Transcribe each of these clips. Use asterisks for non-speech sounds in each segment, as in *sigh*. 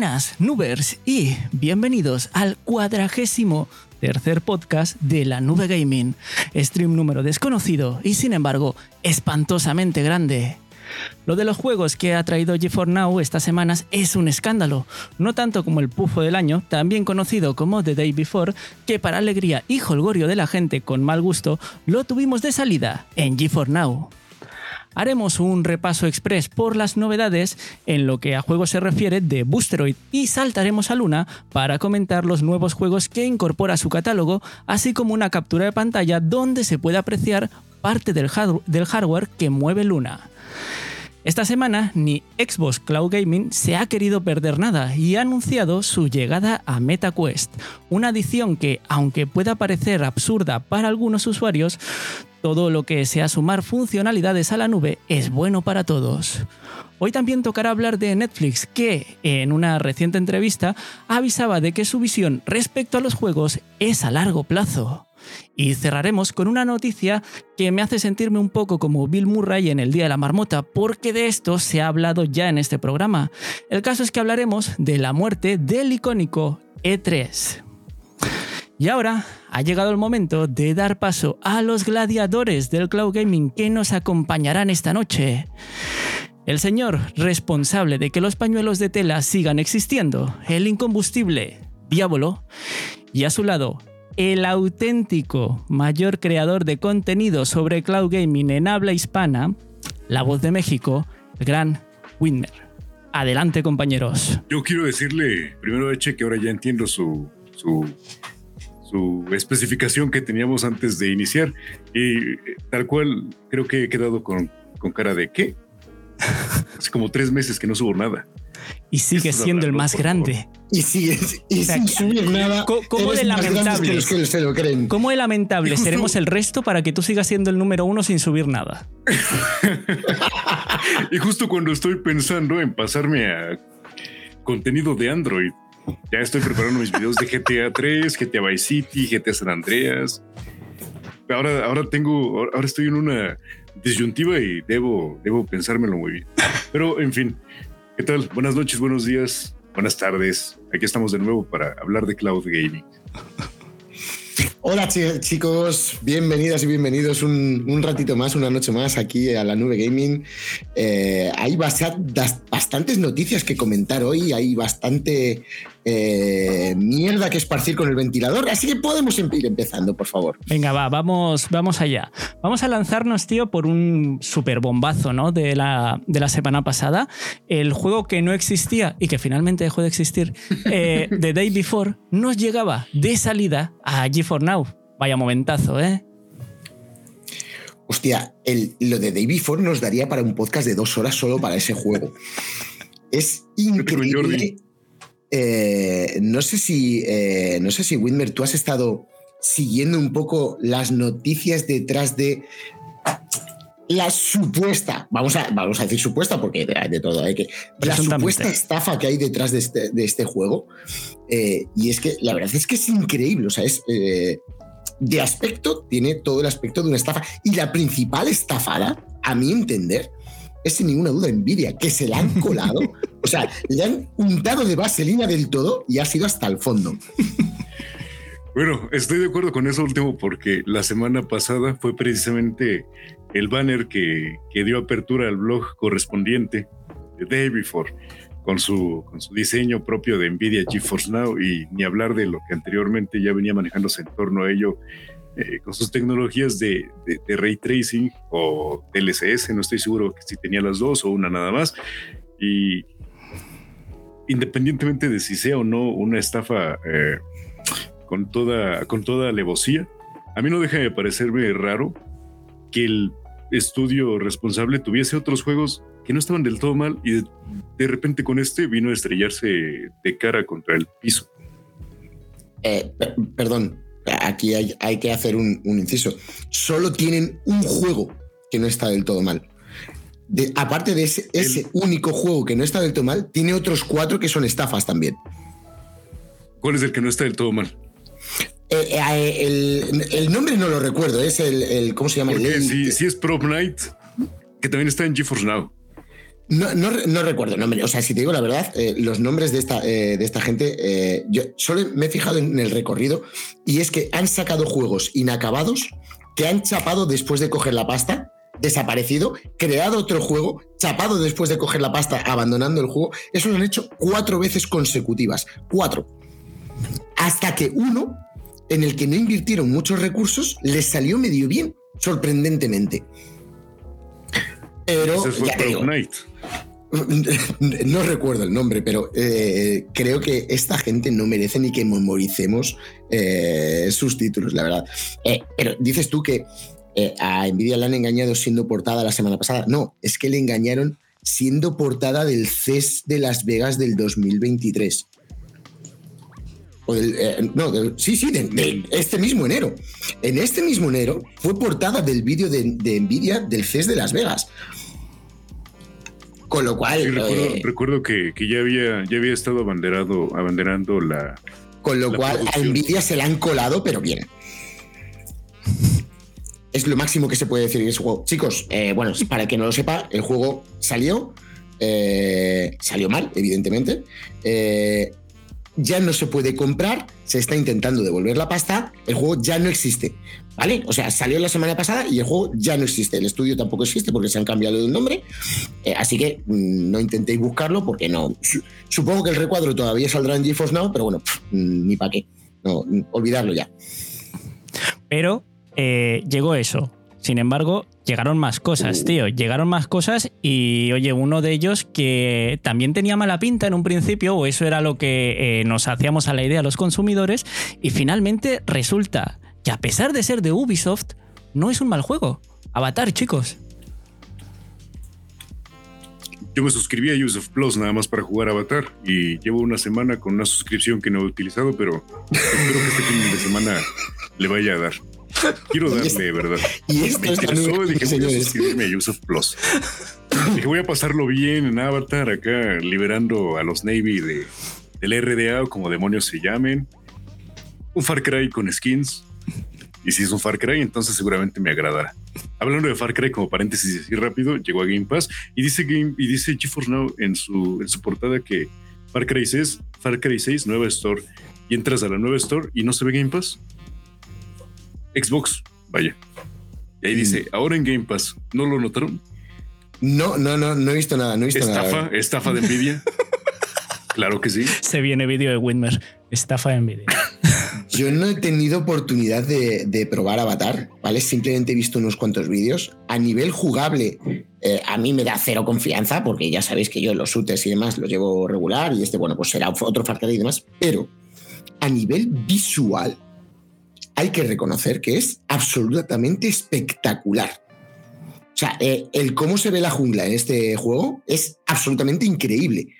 Buenas, Nubers, y bienvenidos al cuadragésimo tercer podcast de la Nube Gaming, stream número desconocido y sin embargo espantosamente grande. Lo de los juegos que ha traído GeForce Now estas semanas es un escándalo, no tanto como el pufo del año, también conocido como The Day Before, que para alegría y holgorio de la gente con mal gusto, lo tuvimos de salida en GeForce Now haremos un repaso express por las novedades en lo que a juegos se refiere de Boosteroid y saltaremos a Luna para comentar los nuevos juegos que incorpora su catálogo, así como una captura de pantalla donde se puede apreciar parte del, hardware que mueve Luna. Esta semana ni Xbox Cloud Gaming se ha querido perder nada y ha anunciado su llegada a MetaQuest, una adición que, aunque pueda parecer absurda para algunos usuarios, todo lo que sea sumar funcionalidades a la nube es bueno para todos. Hoy también tocará hablar de Netflix, que en una reciente entrevista avisaba de que su visión respecto a los juegos es a largo plazo. Y cerraremos con una noticia que me hace sentirme un poco como Bill Murray en el Día de la Marmota, porque de esto se ha hablado ya en este programa. El caso es que hablaremos de la muerte del icónico E3. Y ahora ha llegado el momento de dar paso a los gladiadores del cloud gaming que nos acompañarán esta noche. El señor responsable de que los pañuelos de tela sigan existiendo, el incombustible Diablo, y a su lado el auténtico mayor creador de contenido sobre cloud gaming en habla hispana, la voz de México, el gran Winmer. Adelante, compañeros. Yo quiero decirle primero a Eche que ahora ya entiendo su, su, su especificación que teníamos antes de iniciar. Y tal cual, creo que he quedado con, con cara de ¿qué? *laughs* Hace como tres meses que no subo nada y sigue siendo el más grande. Y sigue y sin subir nada. ¿Cómo de lamentable? Que se lo creen. ¿Cómo de lamentable seremos el resto para que tú sigas siendo el número uno sin subir nada? *laughs* y justo cuando estoy pensando en pasarme a contenido de Android, ya estoy preparando mis videos de GTA 3, GTA Vice City, GTA San Andreas. Ahora, ahora tengo, ahora estoy en una disyuntiva y debo, debo pensármelo muy bien. Pero en fin, ¿Qué tal? Buenas noches, buenos días, buenas tardes. Aquí estamos de nuevo para hablar de cloud gaming. Hola chicos, bienvenidas y bienvenidos un, ratito más, una noche más aquí a la Nube Gaming. Eh, hay bastantes noticias que comentar hoy, hay bastante eh, mierda que esparcir con el ventilador, así que podemos em-, ir empezando, por favor. Venga, va, vamos, vamos allá. Vamos a lanzarnos, tío, por un super bombazo ¿no? de, la, de la semana pasada. El juego que no existía y que finalmente dejó de existir, eh, The Day Before, nos llegaba de salida a GeForce Now. Vaya momentazo, ¿eh? Hostia, el, lo de Day Before nos daría para un podcast de dos horas solo para ese juego. Es increíble eh, no sé si, eh, no sé si tú has estado siguiendo un poco las noticias detrás de la supuesta, vamos a, vamos a decir supuesta porque hay de todo, hay que, la supuesta estafa que hay detrás de este, de este juego. Eh, y es que la verdad es que es increíble, o sea, es de aspecto, tiene todo el aspecto de una estafa. Y la principal estafada, a mi entender, es sin ninguna duda envidia, que se la han *laughs* colado, o sea, le han untado de vaselina del todo y ha sido hasta el fondo. Bueno, estoy de acuerdo con eso último porque la semana pasada fue precisamente el banner que, dio apertura al blog correspondiente de Day Before con su, con su diseño propio de Nvidia GeForce Now y ni hablar de lo que anteriormente ya venía manejándose en torno a ello eh, con sus tecnologías de, ray tracing o DLSS, no estoy seguro si tenía las dos o una nada más. Y independientemente de si sea o no una estafa eh, con, toda, con toda alevosía, a mí no deja de parecerme raro que el estudio responsable tuviese otros juegos que no estaban del todo mal y de, repente con este vino a estrellarse de cara contra el piso. Eh, perdón, aquí hay, que hacer un, inciso. Solo tienen un juego que no está del todo mal. aparte de ese, único juego que no está del todo mal, tiene otros cuatro que son estafas también. ¿Cuál es el que no está del todo mal? Eh, eh, el, nombre no lo recuerdo, es el, ¿cómo se llama? Porque si, si, es Prop Night, que también está en GeForce Now. No, no, recuerdo el nombre. O sea, si te digo la verdad, eh, los nombres de esta, eh, de esta gente, eh, yo solo me he fijado en el recorrido y es que han sacado juegos inacabados que han chapado después de coger la pasta, desaparecido, creado otro juego, chapado después de coger la pasta, abandonando el juego. Eso lo han hecho cuatro veces consecutivas. Cuatro. Hasta que uno, en el que no invirtieron muchos recursos, les salió medio bien, sorprendentemente. Pero ya *laughs* no recuerdo el nombre, pero eh, creo que esta gente no merece ni que memoricemos eh, sus títulos, la verdad. Eh, pero dices tú que a Nvidia le han engañado siendo portada la semana pasada. No, es que le engañaron siendo portada del CES de Las Vegas del 2023. no, sí, sí, de, este mismo enero. En este mismo enero fue portada del vídeo de, de Nvidia del CES de Las Vegas. Con lo cual. recuerdo, eh, que, ya, había, ya había estado abanderado, abanderando la. Con lo cual a Nvidia se la han colado, pero bien. Es lo máximo que se puede decir en ese juego. Chicos, eh, bueno, *laughs* para el que no lo sepa, el juego salió. Eh, salió mal, evidentemente. ya no se puede comprar, se está intentando devolver la pasta, el juego ya no existe. ¿Vale? O sea, salió la semana pasada y el juego ya no existe. El estudio tampoco existe porque se han cambiado el nombre. Eh, así que mm, no intentéis buscarlo porque no. Supongo que el recuadro todavía saldrá en GeForce Now, pero bueno, mm, ni para qué. No, mm, olvidarlo ya. Pero eh, llegó eso. Sin embargo, llegaron más cosas, uh. tío. Llegaron más cosas y, oye, uno de ellos que también tenía mala pinta en un principio, o eso era lo que eh, nos hacíamos a la idea los consumidores, y finalmente resulta que a pesar de ser de Ubisoft, no es un mal juego. Avatar, chicos. Yo me suscribí a Ubisoft Plus nada más para jugar Avatar y llevo una semana con una suscripción que no he utilizado, pero espero que este fin de semana le vaya a dar. Quiero darle, ¿verdad? Y esto me interesó, dije, voy a suscribirme a Ubisoft Plus. Dije, voy a pasarlo bien en Avatar, acá liberando a los Navy de, del RDA o como demonios se llamen. Un Far Cry con skins, y si es un Far Cry, entonces seguramente me agradará. Hablando de Far Cry, como paréntesis así rápido, llegó a Game Pass y dice Game y dice GeForce Now en su, en su portada que Far Cry 6, Far Cry 6, nueva store. Y entras a la nueva store y no se ve Game Pass. Xbox, vaya. Y ahí dice, mm. ahora en Game Pass, ¿no lo notaron? No, no, no, no he visto nada, no he visto estafa, nada. Estafa de Nvidia. *laughs* claro que sí. Se viene vídeo de Winmer. Estafa de Nvidia. Yo no he tenido oportunidad de, probar Avatar, ¿vale? Simplemente he visto unos cuantos vídeos. A nivel jugable, eh, a mí me da cero confianza, porque ya sabéis que yo los shooters y demás los llevo regular, y este, bueno, pues será otro Far Cry y demás. Pero a nivel visual, hay que reconocer que es absolutamente espectacular. O sea, eh, el cómo se ve la jungla en este juego es absolutamente increíble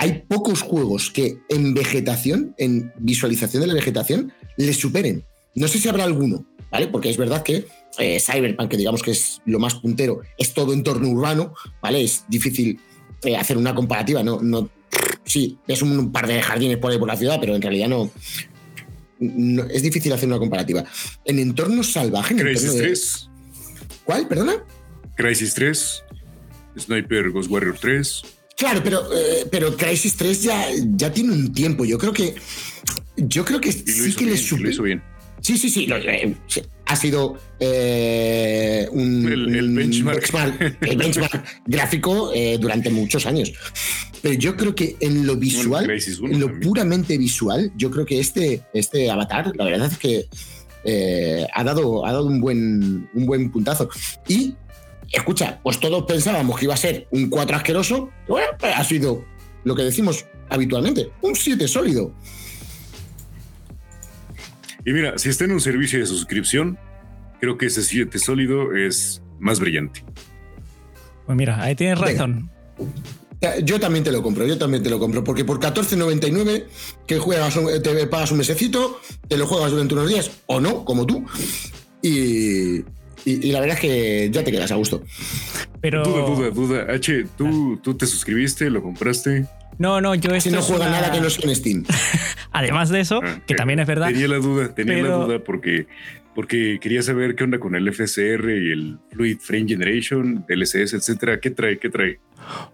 hay pocos juegos que en vegetación, en visualización de la vegetación, les superen. No sé si habrá alguno, ¿vale? Porque es verdad que eh, Cyberpunk, que digamos que es lo más puntero, es todo entorno urbano, ¿vale? Es difícil eh, hacer una comparativa, no, no, sí, es un par de jardines por ahí por la ciudad, pero en realidad no, es difícil hacer una comparativa. En entornos salvajes. Crisis 3. ¿Cuál? ¿Perdona? Crisis 3. Sniper Ghost Warrior 3. Claro, pero, eh, pero Crisis 3 ya, ya tiene un tiempo. Yo creo que. Yo creo que sí que le hizo bien. Sí, sí, sí. Eh, ha sido eh, un, el, benchmark. el benchmark *laughs* gráfico durante muchos años. Pero yo creo que en lo visual, en lo puramente visual, yo creo que este, este avatar, la verdad es que ha, dado, ha dado un buen, un buen puntazo. Y escucha, pues todos pensábamos que iba a ser un 4 asqueroso, bueno, ha sido lo que decimos habitualmente, un 7 sólido. Y mira, si está en un servicio de suscripción, creo que ese 7 sólido es más brillante. Pues mira, ahí tienes razón. Yo también te lo compro, yo también te lo compro, porque por 14.99 que juegas, te pagas un mesecito, te lo juegas durante unos días o no, como tú, y, y, la verdad es que ya te quedas a gusto. Pero... Duda, duda, duda. H, ¿tú. ¿tú te suscribiste? ¿Lo compraste? No, no, yo Si no juega nada que no sea en Steam. *laughs* Además de eso, ah, que también es verdad. Tenía la duda, tenía la duda porque porque quería saber qué onda con el FSR y el Fluid Frame Generation, LCS, etcétera. ¿Qué trae? ¿Qué trae?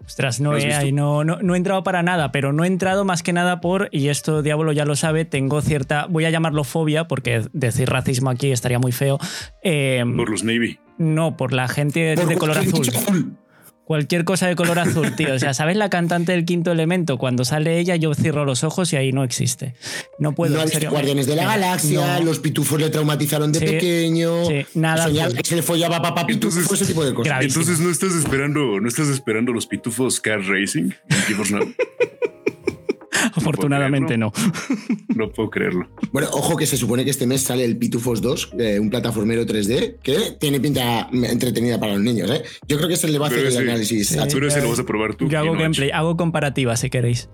Ostras, no, he, no, no, no, he entrado para nada, pero no he entrado más que nada por, y esto Diablo ya lo sabe, tengo cierta, voy a llamarlo fobia, porque decir racismo aquí estaría muy feo. Eh, por los Navy. No, por la gente de color azul. Cualquier cosa de color azul, tío. O sea, ¿sabes la cantante del quinto elemento? Cuando sale ella, yo cierro los ojos y ahí no existe. No puedo. No Guardianes de la Galaxia, los pitufos le traumatizaron de pequeño. Sí, nada. que se le follaba papá pitufo, entonces, ese tipo de cosas. Entonces no estás esperando, no estás esperando los pitufos Car Racing Afortunadamente no. *laughs* No puedo creerlo. Bueno, ojo que se supone que este mes sale el Pitufos 2, eh, un plataformero 3D que tiene pinta entretenida para los niños. ¿eh? Yo creo que es el le va a hacer el análisis. Sí, pero ese lo vas a probar tú. Yo hago gameplay, hago comparativa si queréis.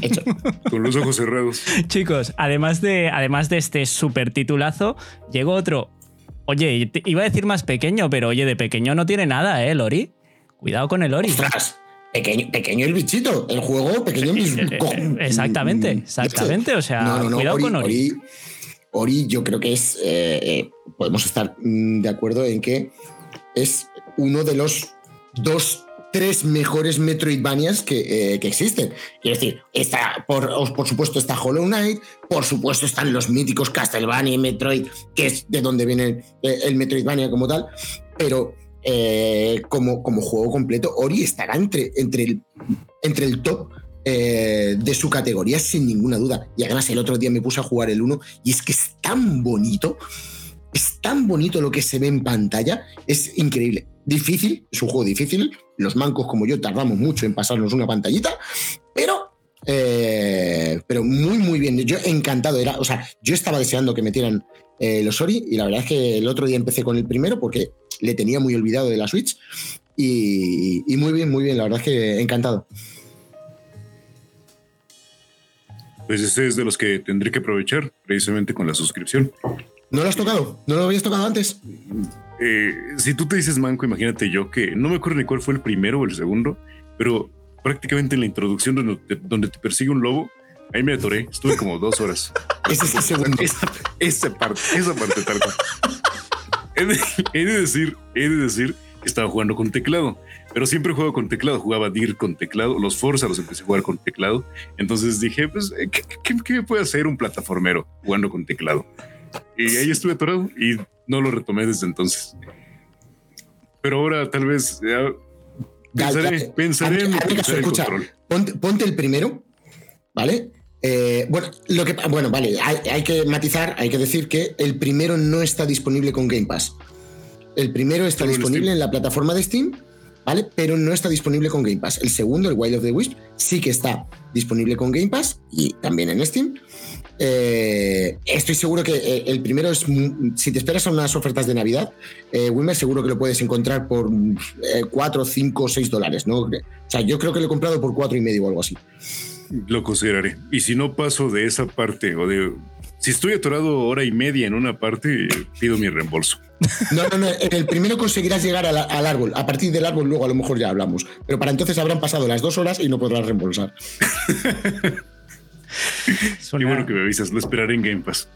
Hecho. *laughs* Con los ojos cerrados. Chicos, además de, además de este super titulazo, llegó otro. Oye, iba a decir más pequeño, pero oye, de pequeño no tiene nada, ¿eh, Lori? Cuidado con el Lori. ¡Ostras! Pequeño, el bichito, el juego pequeño el Exactamente, exactamente. O sea, cuidado con Ori. Ori. yo creo que es. Eh, eh, podemos estar mm, de acuerdo en que es uno de los dos, tres mejores Metroidvanias que, eh, que existen. Quiero decir, está, por, por supuesto está Hollow Knight, por supuesto están los míticos Castlevania y Metroid, que es de donde viene el Metroidvania como tal, pero eh, como, como juego completo, Ori estará entre, entre, el, entre el top eh, de su categoría sin ninguna duda. Y además el otro día me puse a jugar el 1 y es que es tan bonito, es tan bonito lo que se ve en pantalla, es increíble. Difícil, es un juego difícil, los mancos como yo tardamos mucho en pasarnos una pantallita, pero eh, pero muy, muy bien. Yo encantado. Era, o sea, yo estaba deseando que metieran los Ori y la verdad es que el otro día empecé con el primero porque le tenía muy olvidado de la Switch. Y, muy bien, muy bien, la verdad es que encantado. Pues ese es de los que tendré que aprovechar precisamente con la suscripción. ¿No lo has tocado? ¿No lo habías tocado antes? Eh, si tú te dices manco, imagínate yo que no me acuerdo ni cuál fue el primero o el segundo, pero prácticamente en la introducción donde te, donde te persigue un lobo, ahí me atoré. Estuve como dos horas. *laughs* Ese es el segundo. *laughs* Esa, parte, esa parte tarde *laughs* he, de, decir, he de decir que estaba jugando con teclado, pero siempre juego con teclado. Jugaba DIR con teclado, los Forza los empecé a jugar con teclado. Entonces dije, pues, eh, ¿qué, me puede hacer un plataformero jugando con teclado? Y ahí estuve atorado y no lo retomé desde entonces. Pero ahora tal vez pensaré, pensaré en control. ponte el primero, ¿vale? Eh, bueno, lo que, bueno, vale, hay, que matizar, hay que decir que el primero no está disponible con Game Pass. El primero está disponible en la plataforma de Steam, ¿vale? Pero no está disponible con Game Pass. El segundo, el Wild of the Wisp, sí que está disponible con Game Pass y también en Steam. Eh, estoy seguro que eh, el primero es, si te esperas a unas ofertas de Navidad, eh, Wimmer seguro que lo puedes encontrar por 4, 5, 6 dólares, ¿no? O sea, yo creo que lo he comprado por 4 y medio o algo así. Lo consideraré. Y si no paso de esa parte o de... Si estoy atorado hora y media en una parte, pido mi reembolso. No, no, no. En el primero conseguirás llegar al, árbol. A partir del árbol luego a lo mejor ya hablamos. Pero para entonces habrán pasado las dos horas y no podrás reembolsar. *laughs* Qué bueno que me avisas. Lo esperaré en Game Pass.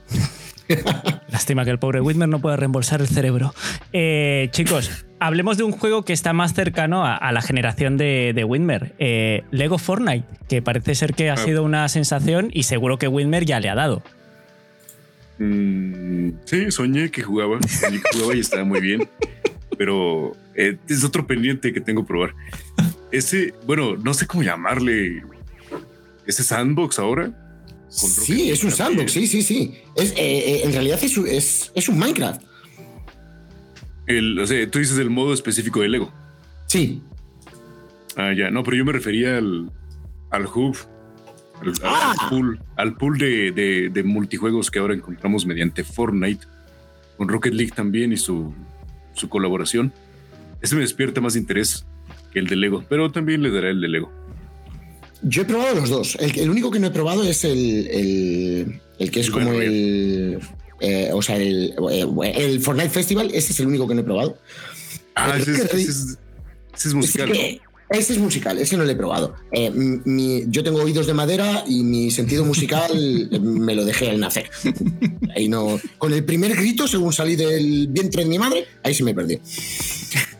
*laughs* Lástima que el pobre Whitmer no pueda reembolsar el cerebro. Eh, chicos, hablemos de un juego que está más cercano a, la generación de, de eh, Lego Fortnite, que parece ser que ha ah. sido una sensación y seguro que Whitmer ya le ha dado. Mm, sí, soñé que jugaba, jugaba y estaba muy bien, pero eh, es otro pendiente que tengo que probar. Ese, bueno, no sé cómo llamarle, ese sandbox ahora Sí, es un sandbox, sí, sí, sí. Es, eh, eh, en realidad es, es, un Minecraft. El, o sea, tú dices el modo específico de Lego. Sí. Ah, ya, no, pero yo me refería al, al hub, al, ah. pool, al pool de, de, multijuegos que ahora encontramos mediante Fortnite, con Rocket League también y su, su colaboración. Ese me despierta más interés que el de Lego, pero también le dará el de Lego. Yo he probado los dos. El, único que no he probado es el, el, que es como el. Eh, o sea, el, el, Fortnite Festival, ese es el único que no he probado. Ah, ese es, musical. Ese es musical, ese no lo he probado. Eh, yo tengo oídos de madera y mi sentido musical *laughs* me lo dejé al nacer. *laughs* Ahí no. Con el primer grito, según salí del vientre de mi madre, ahí se me perdió.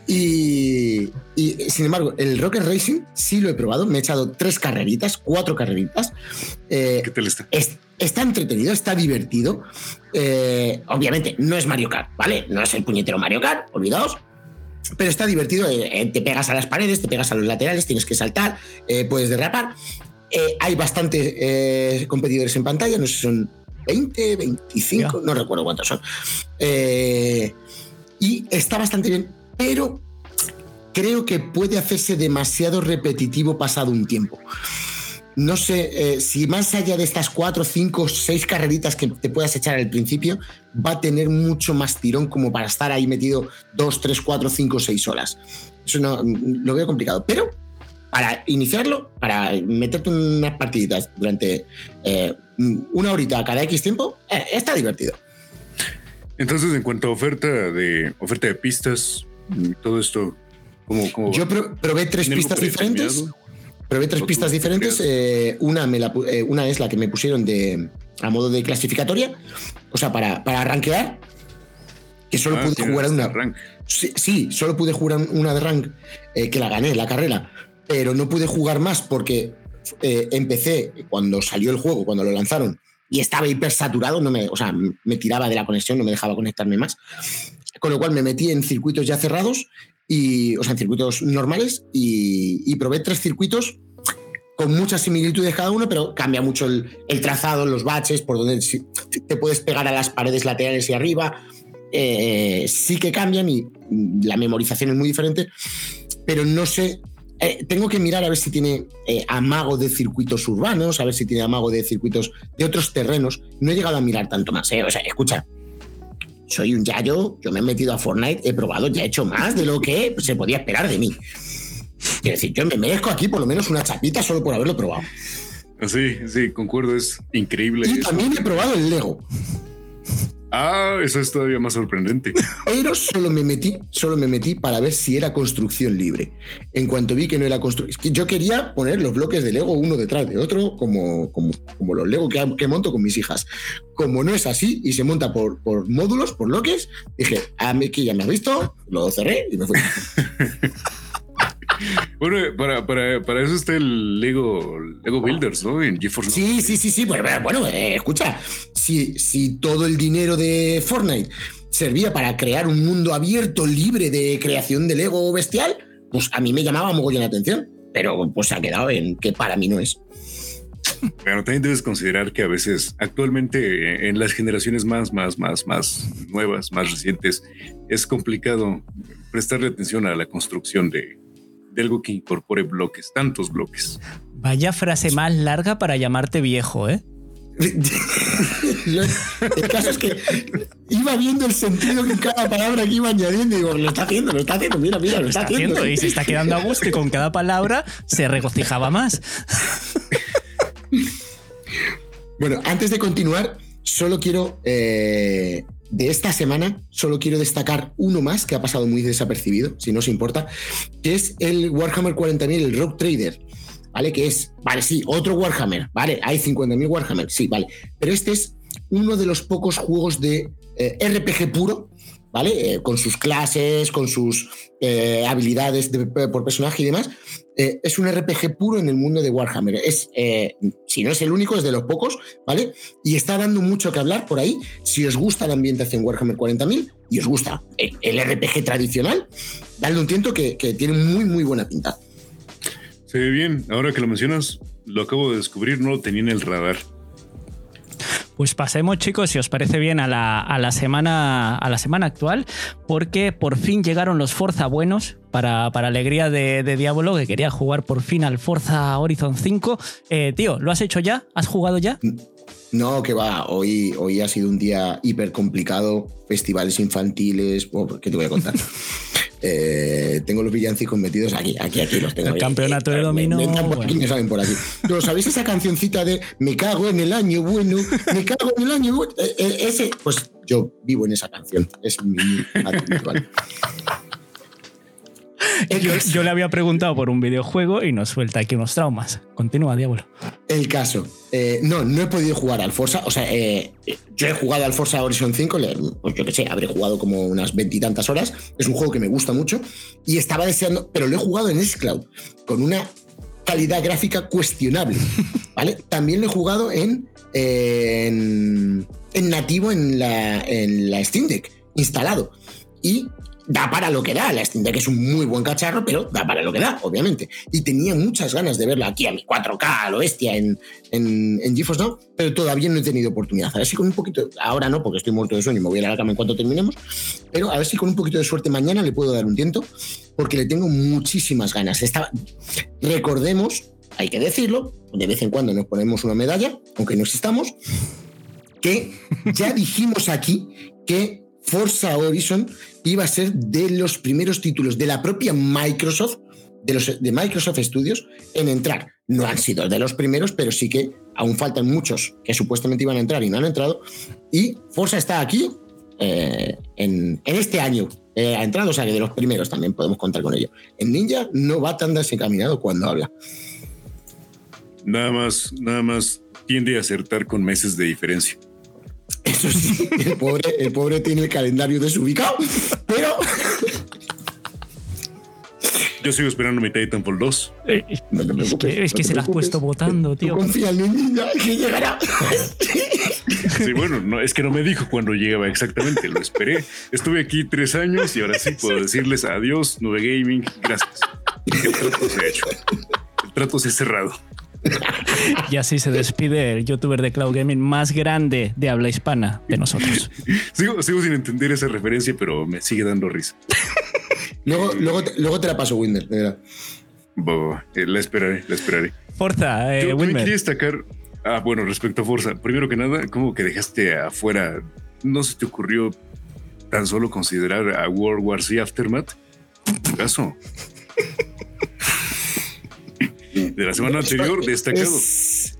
Y, sin embargo, el Rocket Racing sí lo he probado. Me he echado tres carreritas, cuatro carreritas. Eh, ¿Qué tal está? está entretenido, está divertido. Eh, obviamente, no es Mario Kart, ¿vale? No es el puñetero Mario Kart, olvidaos. Pero está divertido. Eh, te pegas a las paredes, te pegas a los laterales, tienes que saltar, puedes derrapar. hay bastantes competidores en pantalla, no sé si son 20, 25, no recuerdo cuántos son. y está bastante bien pero creo que puede hacerse demasiado repetitivo pasado un tiempo. No sé eh, si más allá de estas cuatro, cinco, seis carreritas que te puedas echar al principio, va a tener mucho más tirón como para estar ahí metido dos, tres, cuatro, cinco, seis horas. Eso no, lo veo complicado. Pero para iniciarlo, para meterte unas partiditas durante eh, una horita cada X tiempo, eh, está divertido. Entonces, en cuanto a oferta de oferta de pistas, todo esto? ¿cómo, Yo probé tres pistas diferentes. Probé tres pistas diferentes. Eh, una, me la, eh, una es la que me pusieron de, a modo de clasificatoria, o sea, para, para rankear, que solo ah, pude jugar una. Sí, solo pude jugar una de rank, eh, que la gané, la carrera, pero no pude jugar más porque empecé cuando salió el juego, cuando lo lanzaron, y estaba hiper saturado, no me, o sea, me tiraba de la conexión, no me dejaba conectarme más con lo cual me metí en circuitos ya cerrados, y, o sea, en circuitos normales, y, probé tres circuitos con muchas similitudes cada uno, pero cambia mucho el, trazado, los baches, por donde te puedes pegar a las paredes laterales y arriba. Eh, sí que cambian y la memorización es muy diferente, pero no sé. Eh, tengo que mirar a ver si tiene eh, amago de circuitos urbanos, a ver si tiene amago de circuitos de otros terrenos. No he llegado a mirar tanto más. O sea, escucha, soy un yayo, yo me he metido a Fortnite, he probado, ya he hecho más de lo que se podía esperar de mí. Quiero decir, yo me merezco aquí por lo menos una chapita solo por haberlo probado. Sí, sí, concuerdo, es increíble. Y también he probado el Lego. Ah, eso es todavía más sorprendente. *laughs* Pero solo me metí, solo me metí para ver si era construcción libre. En cuanto vi que no era construcción, yo quería poner los bloques de Lego uno detrás de otro, como, como, como los Lego que, que, monto con mis hijas. Como no es así y se monta por, por módulos, por bloques, dije, a mí que ya me ha visto, lo cerré y me fui. *laughs* Bueno, para, para, para, eso está el Lego, Lego Builders, ¿no? En GeForce. Sí, sí, sí, sí. Bueno, bueno eh, escucha, si, si todo el dinero de Fortnite servía para crear un mundo abierto, libre de creación de Lego bestial, pues a mí me llamaba mogollón la atención. Pero pues se ha quedado en que para mí no es. Pero también debes considerar que a veces, actualmente, en las generaciones más, más, más, más nuevas, más recientes, es complicado prestarle atención a la construcción de, de algo que incorpore bloques, tantos bloques. Vaya frase más larga para llamarte viejo, ¿eh? *laughs* el caso es que iba viendo el sentido que cada palabra que iba añadiendo y digo, lo está haciendo, lo está haciendo, mira, mira, lo, está, haciendo. Y se está quedando a gusto y con cada palabra se regocijaba más. bueno, antes de continuar, solo quiero eh, de esta semana solo quiero destacar uno más que ha pasado muy desapercibido, si no os importa, que es el Warhammer 40.000, el Rogue Trader, ¿vale? Que es, vale, sí, otro Warhammer, ¿vale? Hay 50.000 Warhammer, sí, vale. Pero este es uno de los pocos juegos de eh, RPG puro ¿vale? Eh, con sus clases, con sus eh, habilidades por personaje y demás. Eh, es un RPG puro en el mundo de Warhammer. Es, si no es el único, es de los pocos, ¿vale? Y está dando mucho que hablar por ahí. Si os gusta la ambientación Warhammer 40.000 y os gusta el, RPG tradicional, dadle un tiento que, que tiene muy, muy buena pinta. Se ve bien. Ahora que lo mencionas, lo acabo de descubrir, no lo tenía en el radar. Pues pasemos, chicos, si os parece bien, a la, semana, a la semana actual, porque por fin llegaron los Forza buenos, para, alegría de, Diablo, que quería jugar por fin al Forza Horizon 5. Eh, tío, ¿lo has hecho ya? ¿Has jugado ya? No, que va, hoy, hoy ha sido un día hiper complicado, festivales infantiles, ¿qué te voy a contar? Eh, tengo los villancicos metidos aquí, aquí, aquí los tengo. El campeonato de eh, dominó. Me, por aquí, me saben por aquí. Pero ¿sabéis esa cancioncita de Me cago en el año bueno? Me cago en el año bueno. Eh, ese, pues yo vivo en esa canción. Es mi habitual. Yo, le había preguntado por un videojuego y nos suelta aquí unos traumas. Continúa, Diablo. El caso. Eh, no, no he podido jugar al Forza. O sea, eh, yo he jugado al Forza Horizon 5, pues yo qué sé, habré jugado como unas veintitantas horas. Es un juego que me gusta mucho y estaba deseando, pero lo he jugado en Xcloud con una calidad gráfica cuestionable. *laughs* ¿vale? También lo he jugado en, en, nativo en la, en la Steam Deck, instalado. Y da para lo que da. La Steam Deck es un muy buen cacharro, pero da para lo que da, obviamente. Y tenía muchas ganas de verla aquí a mi 4K, a lo bestia, en, en, en GeForce Now, pero todavía no he tenido oportunidad. A ver si con un poquito, ahora no, porque estoy muerto de sueño y me voy a la cama en cuanto terminemos, pero a ver si con un poquito de suerte mañana le puedo dar un tiento, porque le tengo muchísimas ganas. Estaba... Recordemos, hay que decirlo, de vez en cuando nos ponemos una medalla, aunque no existamos, que ya dijimos aquí que Forza Horizon iba a ser de los primeros títulos de la propia Microsoft, de, Microsoft Studios, en entrar. No han sido de los primeros, pero sí que aún faltan muchos que supuestamente iban a entrar y no han entrado. Y Forza está aquí eh, en, este año. Eh, ha entrado, o sea que de los primeros también podemos contar con ello. En Ninja no va tan desencaminado cuando habla. Nada más, nada más tiende a acertar con meses de diferencia. Eso sí, el pobre, el pobre tiene el calendario desubicado, pero. Yo sigo esperando mi Titanfall 2. Eh, es que, es que se la has puesto votando, tío. Confía en niña que llegará. Sí, bueno, no, es que no me dijo cuándo llegaba exactamente, lo esperé. Estuve aquí tres años y ahora sí puedo decirles adiós, Nube Gaming, gracias. El trato se ha hecho. El trato se ha cerrado. Y así se despide el youtuber de Cloud Gaming más grande de habla hispana de nosotros. *laughs* sigo, sin entender esa referencia, pero me sigue dando risa. *laughs* luego, luego, te la paso, Winder, de verdad. Eh, la esperaré, la esperaré. Forza, eh, Yo quería destacar, ah, bueno, respecto a Forza, primero que nada, como que dejaste afuera, no se te ocurrió tan solo considerar a World War Z Aftermath? caso? *laughs* de la semana anterior destacado. Es,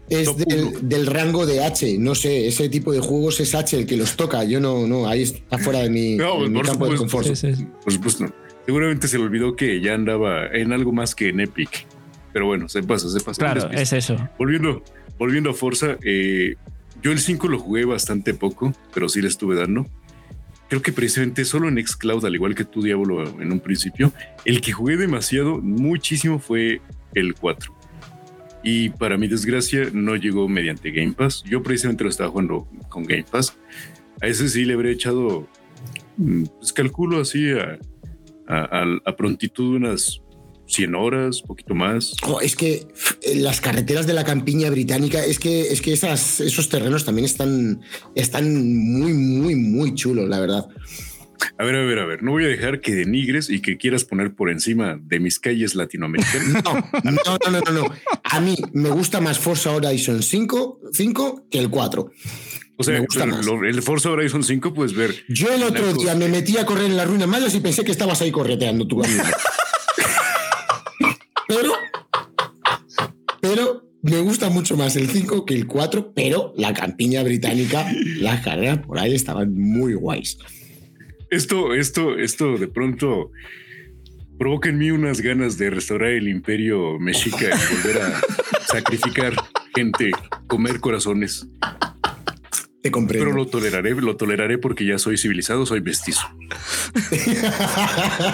del, rango de H, no sé, ese tipo de juegos es H el que los toca. Yo no, no, ahí está fuera de mi, campo de confort. Por supuesto, seguramente se le olvidó que ya andaba en algo más que en Epic. Pero bueno, se pasa, se pasa. Claro, es eso. Volviendo, volviendo a Forza, eh, yo el 5 lo jugué bastante poco, pero sí le estuve dando. Creo que precisamente solo en Xcloud, al igual que tu Diablo en un principio, el que jugué demasiado, muchísimo fue el 4. Y para mi desgracia no llegó mediante Game Pass. Yo precisamente lo estaba jugando con Game Pass. A ese sí le habría echado, mm, pues calculo así a, a, prontitud unas 100 horas, poquito más. es que las carreteras de la campiña británica, es que, es que esas, esos terrenos también están, están muy, muy, muy chulos, la verdad. A ver, a ver, a ver, no voy a dejar que denigres y que quieras poner por encima de mis calles latinoamericanas. No, no, no, no, no. A mí me gusta más Forza Horizon 5, 5 que el 4. O sea, el Forza Horizon 5 puedes ver. Yo el otro día me metí a correr en la ruina mayas y pensé que estabas ahí correteando tu amigo. pero, pero me gusta mucho más el 5 que el 4, pero la campiña británica, las carreras por ahí estaban muy guays esto, esto, esto de pronto provoca en mí unas ganas de restaurar el imperio mexica y volver a *laughs* sacrificar gente, comer corazones. Te comprendo. Pero lo toleraré, lo toleraré porque ya soy civilizado, soy mestizo.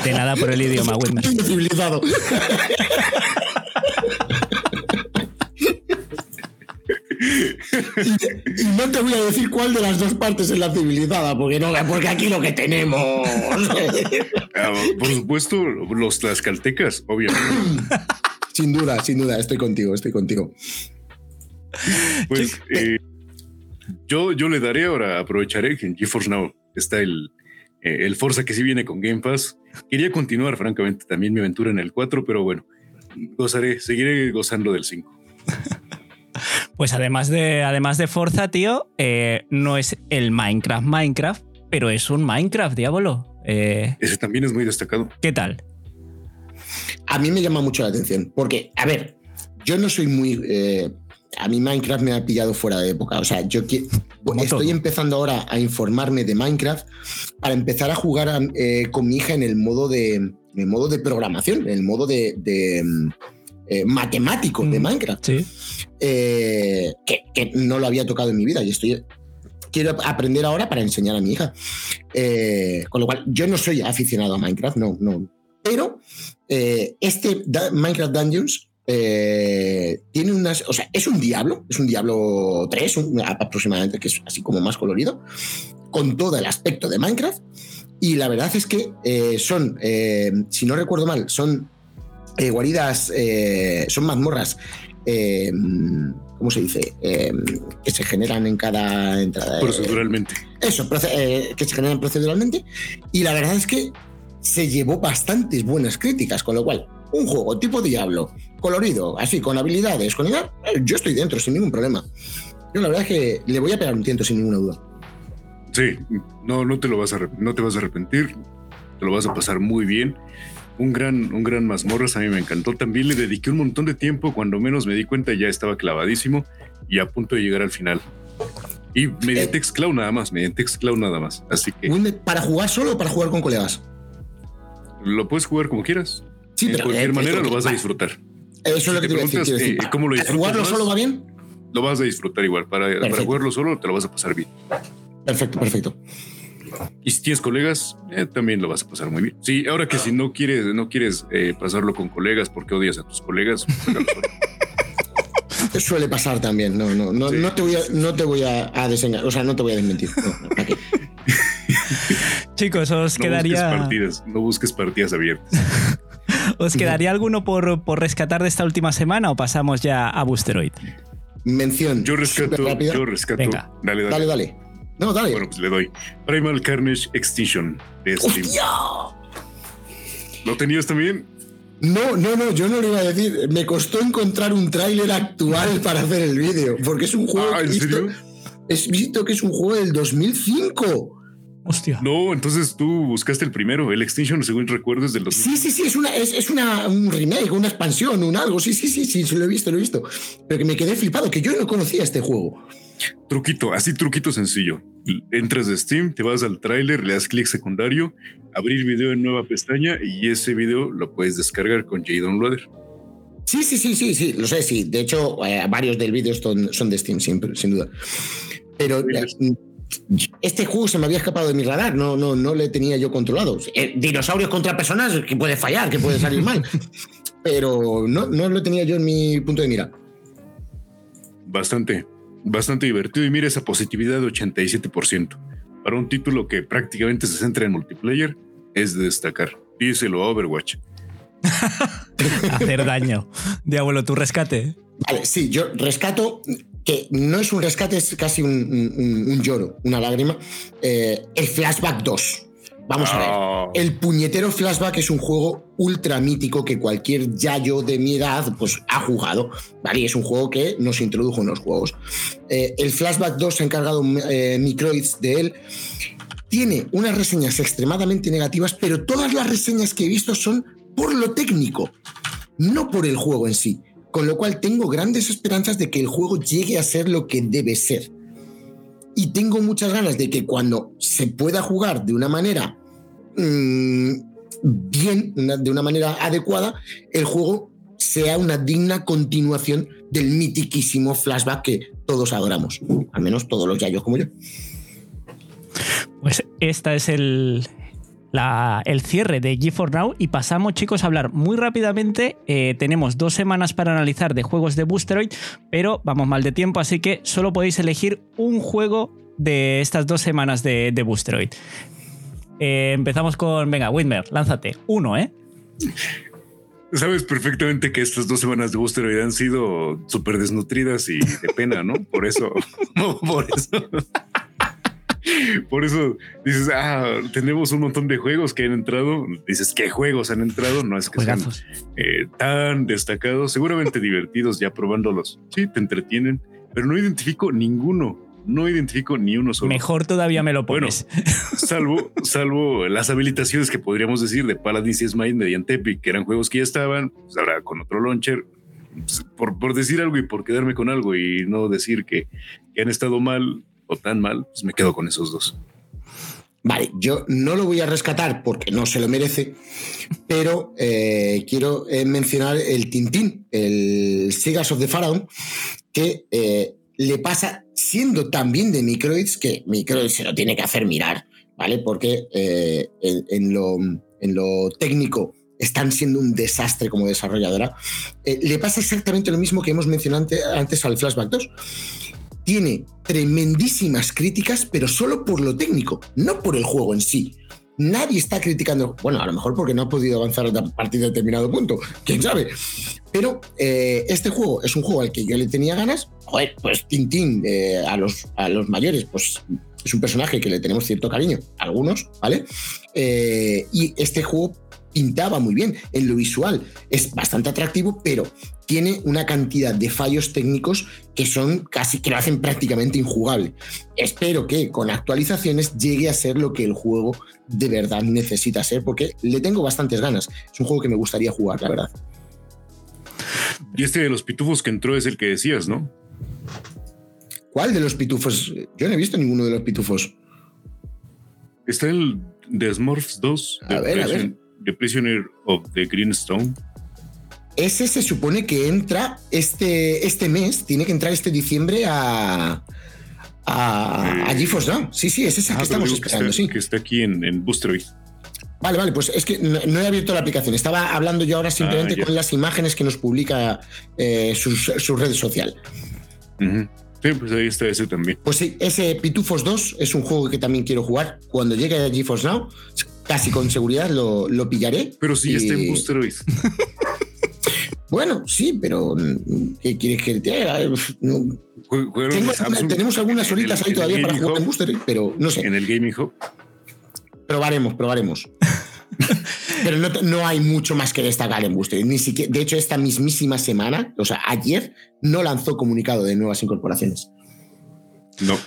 De nada por el idioma, Wendell. Civilizado. *laughs* y, no te voy a decir cuál de las dos partes es la civilizada, porque no, porque aquí lo que tenemos. Ah, por supuesto, los tlaxcaltecas, obviamente. *clears throat* sin duda, sin duda, estoy contigo, estoy contigo. Pues eh, yo, yo le daré ahora, aprovecharé que en GeForce Now está el, eh, el Forza que sí viene con Game Pass. Quería continuar, francamente, también mi aventura en el 4, pero bueno, gozaré, seguiré gozando del 5. *laughs* Pues además de, además de Forza, tío, eh, no es el Minecraft Minecraft, pero es un Minecraft, diablo. Eh, Ese también es muy destacado. ¿Qué tal? A mí me llama mucho la atención, porque, a ver, yo no soy muy... Eh, a mí Minecraft me ha pillado fuera de época. O sea, yo estoy empezando ahora a informarme de Minecraft para empezar a jugar eh, con mi hija en el modo de, en el modo de programación, en el modo de, eh, matemático de Minecraft. Sí. Eh, que, no lo había tocado en mi vida y estoy. Quiero aprender ahora para enseñar a mi hija. con lo cual, yo no soy aficionado a Minecraft, no, no. Pero este Minecraft Dungeons eh, tiene unas, o sea, es un Diablo, es un Diablo 3 aproximadamente, que es así como más colorido, con todo el aspecto de Minecraft. Y la verdad es que eh, son, eh, si no recuerdo mal, son guaridas, son mazmorras, ¿cómo se dice? que se generan en cada entrada. Proceduralmente. eso, que se generan proceduralmente. Y la verdad es que se llevó bastantes buenas críticas, con lo cual un juego tipo Diablo, colorido, así, con habilidades, con eh, yo estoy dentro sin ningún problema. Yo la verdad es que le voy a pegar un tiento sin ninguna duda. Sí, no, no te lo vas a no te vas a arrepentir, te lo vas a pasar muy bien. Un gran, un gran mazmorras, a mí me encantó. También le dediqué un montón de tiempo, cuando menos me di cuenta ya estaba clavadísimo y a punto de llegar al final. Y mediante eh, nada más, mediante Xcloud nada más. Así que. ¿Para jugar solo o para jugar con colegas? Lo puedes jugar como quieras. Sí, de cualquier eh, manera lo vas a disfrutar. Eso es lo que te, preguntas, decir, eh, ¿Cómo lo disfrutas? ¿Jugarlo solo va bien? Lo vas a disfrutar igual. Para, para, jugarlo solo te lo vas a pasar bien. Perfecto, perfecto. Y si tienes colegas, eh, también lo vas a pasar muy bien. Sí, ahora que si no quieres, no quieres pasarlo con colegas porque odias a tus colegas, Suele pasar también. No, no, no, no te voy a, no te voy a, desengañar. O sea, no te voy a desmentir. *laughs* Chicos, os quedaría. Busques partidas, no busques partidas abiertas. *laughs* ¿Os quedaría alguno por, por, rescatar de esta última semana o pasamos ya a Boosteroid? Mención. Yo rescato. Yo rescato. Venga. Dale, dale. Dale, No, dale. Bueno, pues le doy. Primal Carnage Extinction de Steam. ¿Lo tenías también? No, no, no, yo no lo iba a decir. Me costó encontrar un tráiler actual para hacer el vídeo, porque es un juego. Ah, ¿en serio? Es visto que es un juego del 2005. Hostia. No, entonces tú buscaste el primero, el Extinction, según recuerdo, es del 2000. Sí, sí, sí, es, una, es, una, un remake, una expansión, un algo. Sí, sí, sí, sí, lo he visto, lo he visto. Pero que me quedé flipado, que yo no conocía este juego. Truquito, así truquito sencillo. Entras de Steam, te vas al tráiler, le das clic secundario, abrir video en nueva pestaña y ese video lo puedes descargar con JDownloader. Sí, sí, sí, sí, sí, lo sé, sí. De hecho, eh, varios del vídeo son, son de Steam, siempre, sin duda. Pero este juego se me había escapado de mi radar, no, no, no le tenía yo controlado. Eh, dinosaurios contra personas, que puede fallar, que puede salir mal. *laughs* Pero no, no lo tenía yo en mi punto de mira. Bastante, bastante divertido. Y mira esa positividad de 87%. Para un título que prácticamente se centra en multiplayer, es de destacar. Díselo a Overwatch. *laughs* Hacer daño. Diablo, tu rescate. Vale, sí, yo rescato que no es un rescate, es casi un, lloro, una lágrima. Eh, el Flashback 2. Vamos a ver. El puñetero Flashback es un juego ultra mítico que cualquier yayo de mi edad pues, ha jugado. ¿vale? es un juego que nos introdujo en los juegos. Eh, el Flashback 2 se ha encargado eh, Microids de él. Tiene unas reseñas extremadamente negativas, pero todas las reseñas que he visto son por lo técnico, no por el juego en sí con lo cual tengo grandes esperanzas de que el juego llegue a ser lo que debe ser. Y tengo muchas ganas de que cuando se pueda jugar de una manera mm, bien, de una manera adecuada, el juego sea una digna continuación del mitiquísimo flashback que todos adoramos, al menos todos los yayos como yo. Pues esta es el, el cierre de G4 Now y pasamos, chicos, a hablar muy rápidamente. Eh, tenemos dos semanas para analizar de juegos de Boosteroid, pero vamos mal de tiempo, así que solo podéis elegir un juego de estas dos semanas de, Boosteroid. Eh, empezamos con, venga, Whitmer, lánzate. Uno, ¿eh? Sabes perfectamente que estas dos semanas de Boosteroid han sido súper desnutridas y de pena, ¿no? Por eso, *laughs* por eso. Por eso dices, ah, tenemos un montón de juegos que han entrado. Dices, ¿qué juegos han entrado? No es que sean eh, tan destacados, seguramente divertidos ya probándolos. Sí, te entretienen, pero no identifico ninguno. No identifico ni uno solo. Mejor todavía me lo pones. *laughs* salvo, salvo las habilitaciones que podríamos decir de Paladins y Smite mediante Epic, que eran juegos que ya estaban, pues ahora con otro launcher, por, por, decir algo y por quedarme con algo y no decir que, que han estado mal o tan mal, pues me quedo con esos dos. Vale, yo no lo voy a rescatar porque no se lo merece, pero eh, quiero eh, mencionar el Tintín, el Sigas of the Pharaoh, que eh, le pasa siendo también de Microids, que Microids se lo tiene que hacer mirar, ¿vale? Porque en, lo, en, lo, técnico están siendo un desastre como desarrolladora. le pasa exactamente lo mismo que hemos mencionado antes al Flashback 2 tiene tremendísimas críticas, pero solo por lo técnico, no por el juego en sí. Nadie está criticando, bueno, a lo mejor porque no ha podido avanzar a partir de determinado punto, quién sabe. Pero eh, este juego es un juego al que yo le tenía ganas. Joder, pues Tintín eh, a, los, a los mayores, pues es un personaje que le tenemos cierto cariño, algunos, ¿vale? Eh, y este juego pintaba muy bien en lo visual, es bastante atractivo, pero tiene una cantidad de fallos técnicos que son casi que lo hacen prácticamente injugable. Espero que con actualizaciones llegue a ser lo que el juego de verdad necesita ser, porque le tengo bastantes ganas. Es un juego que me gustaría jugar, la verdad. Y este de los pitufos que entró es el que decías, ¿no? ¿Cuál de los pitufos? Yo no he visto ninguno de los pitufos. Está el de Smurfs 2. A ver, a ver. The Prisoner of the Greenstone ese se supone que entra este, este mes, tiene que entrar este diciembre a, a, GeForce Now. Sí, sí, es ese que ah, estamos esperando, sí. Que está aquí en, en Vale, vale, pues es que no, he abierto la aplicación. Estaba hablando yo ahora simplemente ah, con las imágenes que nos publica eh, su, red social. Sí, pues ahí está ese también. Pues sí, ese Pitufos 2 es un juego que también quiero jugar. Cuando llegue a GeForce Now, casi con seguridad lo, lo pillaré. Pero si está en Boosteroid. *laughs* Bueno, sí, pero mm, ¿qué quieres que te haga? tenemos algunas horitas ahí todavía para jugar en Booster, pero no sé. En el Gaming Hub. Probaremos, probaremos. *laughs* pero no, hay mucho más que destacar en Booster. Ni siquiera, de hecho, esta mismísima semana, o sea, ayer, no lanzó comunicado de nuevas incorporaciones. No.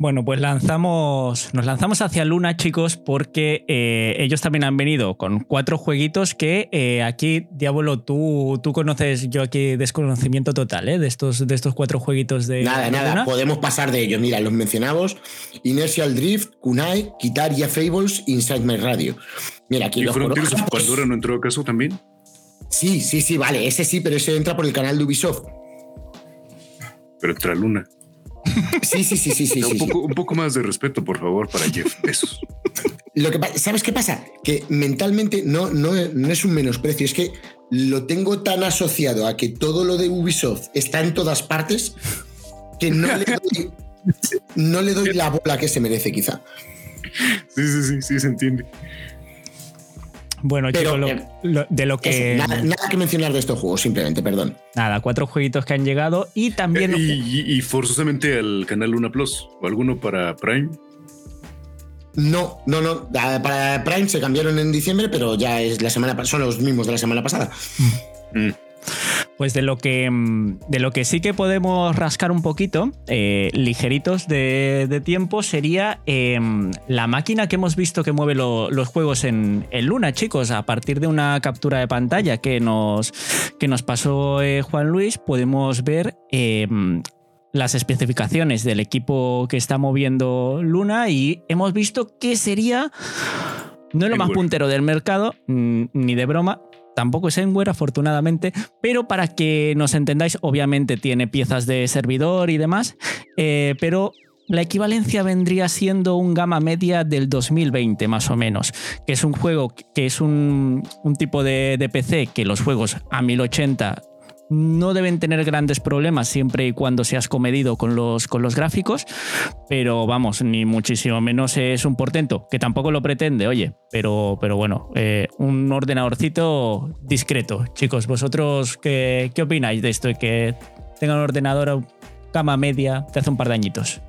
Bueno, pues lanzamos, nos lanzamos hacia Luna, chicos, porque eh, ellos también han venido con cuatro jueguitos que eh, aquí, Diablo, tú, tú conoces, yo aquí desconocimiento total, ¿eh? De estos, de estos cuatro jueguitos de. Nada, nada, podemos pasar de ellos. Mira, los mencionamos: Inertial Drift, Kunai, Kitaria Fables, Inside My Radio. Mira, aquí ¿Y los Frontiers of Pandora no entró acaso también? Sí, sí, sí, vale, ese sí, pero ese entra por el canal de Ubisoft. Pero entra Luna. Sí, sí, sí, sí, sí. un, poco, más de respeto, por favor, para Jeff Bezos. Lo que, ¿Sabes qué pasa? Que mentalmente no, no, no es un menosprecio, es que lo tengo tan asociado a que todo lo de Ubisoft está en todas partes que no le doy, no le doy la bola que se merece, quizá. Sí, sí, sí, sí, se entiende. Bueno, chicos, eh, de lo que. nada, que mencionar de estos juegos, simplemente, perdón. Nada, cuatro jueguitos que han llegado y también. Eh, y, forzosamente al canal Luna Plus o alguno para Prime. No, no, no. Para Prime se cambiaron en diciembre, pero ya es la semana son los mismos de la semana pasada. Mm. Pues de lo que, mm, de lo que sí que podemos rascar un poquito, eh, ligeritos de, tiempo, sería em, la máquina que hemos visto que mueve los juegos en, Luna, chicos. A partir de una captura de pantalla que nos, que nos pasó eh, Juan Luis, podemos ver em, las especificaciones del equipo que está moviendo Luna y hemos visto que sería... No es lo más puntero del mercado, mm, ni de broma, Tampoco es Enware, afortunadamente, pero para que nos entendáis, obviamente tiene piezas de servidor y demás, eh, pero la equivalencia vendría siendo un gama media del 2020 más o menos, que es un juego que es un, tipo de, de, PC que los juegos a 1080 no deben tener grandes problemas siempre y cuando seas comedido con los, con los gráficos, pero vamos, ni muchísimo menos es un portento, que tampoco lo pretende, oye, pero, pero bueno, eh, un ordenadorcito discreto. Chicos, ¿vosotros qué, opináis de esto que tenga un ordenador cama media de hace un par de añitos?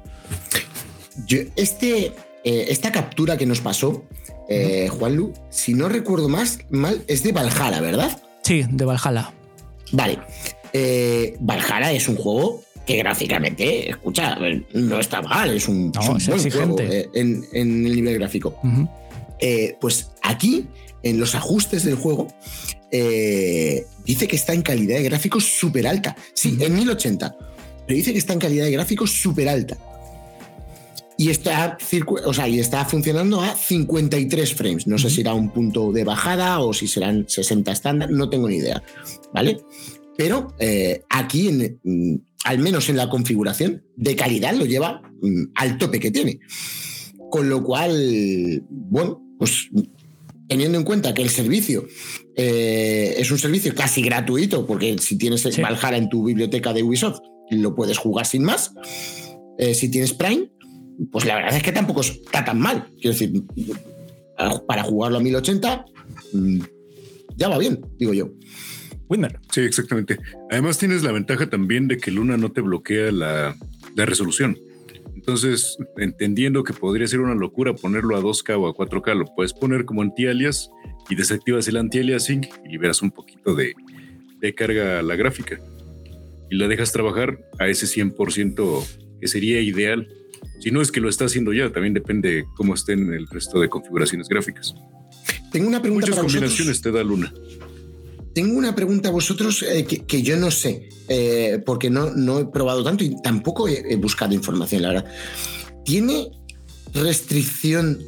este, eh, esta captura que nos pasó, eh, Juanlu, si no recuerdo más mal, es de Valhalla, ¿verdad? Sí, de Valhalla. Vale. Eh, Valhalla es un juego que gráficamente, escucha, no está mal, es un, buen juego eh, en, el nivel gráfico. Eh, pues aquí, en los ajustes del juego, eh, dice que está en calidad de gráficos súper alta. Sí, en 1080. Pero dice que está en calidad de gráficos súper alta. Y está, o sea, y está funcionando a 53 frames. No sé si será un punto de bajada o si serán 60 estándar, no tengo ni idea. ¿Vale? Pero eh, aquí, en, mm, al menos en la configuración, de calidad lo lleva mm, al tope que tiene. Con lo cual, bueno, pues teniendo en cuenta que el servicio eh, es un servicio casi gratuito, porque si tienes sí. Valhalla en tu biblioteca de Ubisoft, lo puedes jugar sin más. Eh, si tienes Prime, pues la verdad es que tampoco está tan mal. Quiero decir, para jugarlo a 1080, mm, ya va bien, digo yo. Winner. Sí, exactamente. Además tienes la ventaja también de que Luna no te bloquea la, la resolución. Entonces, entendiendo que podría ser una locura ponerlo a 2K o a 4K, lo puedes poner como anti-alias y desactivas el anti-aliasing y liberas un poquito de, de, carga a la gráfica. Y la dejas trabajar a ese 100% que sería ideal. Si no es que lo está haciendo ya, también depende cómo estén el resto de configuraciones gráficas. Tengo una pregunta Muchas para combinaciones vosotros. te da Luna. Tengo una pregunta a vosotros eh, que, que, yo no sé, eh, porque no, no, he probado tanto y tampoco he, he, buscado información, la verdad. ¿Tiene restricción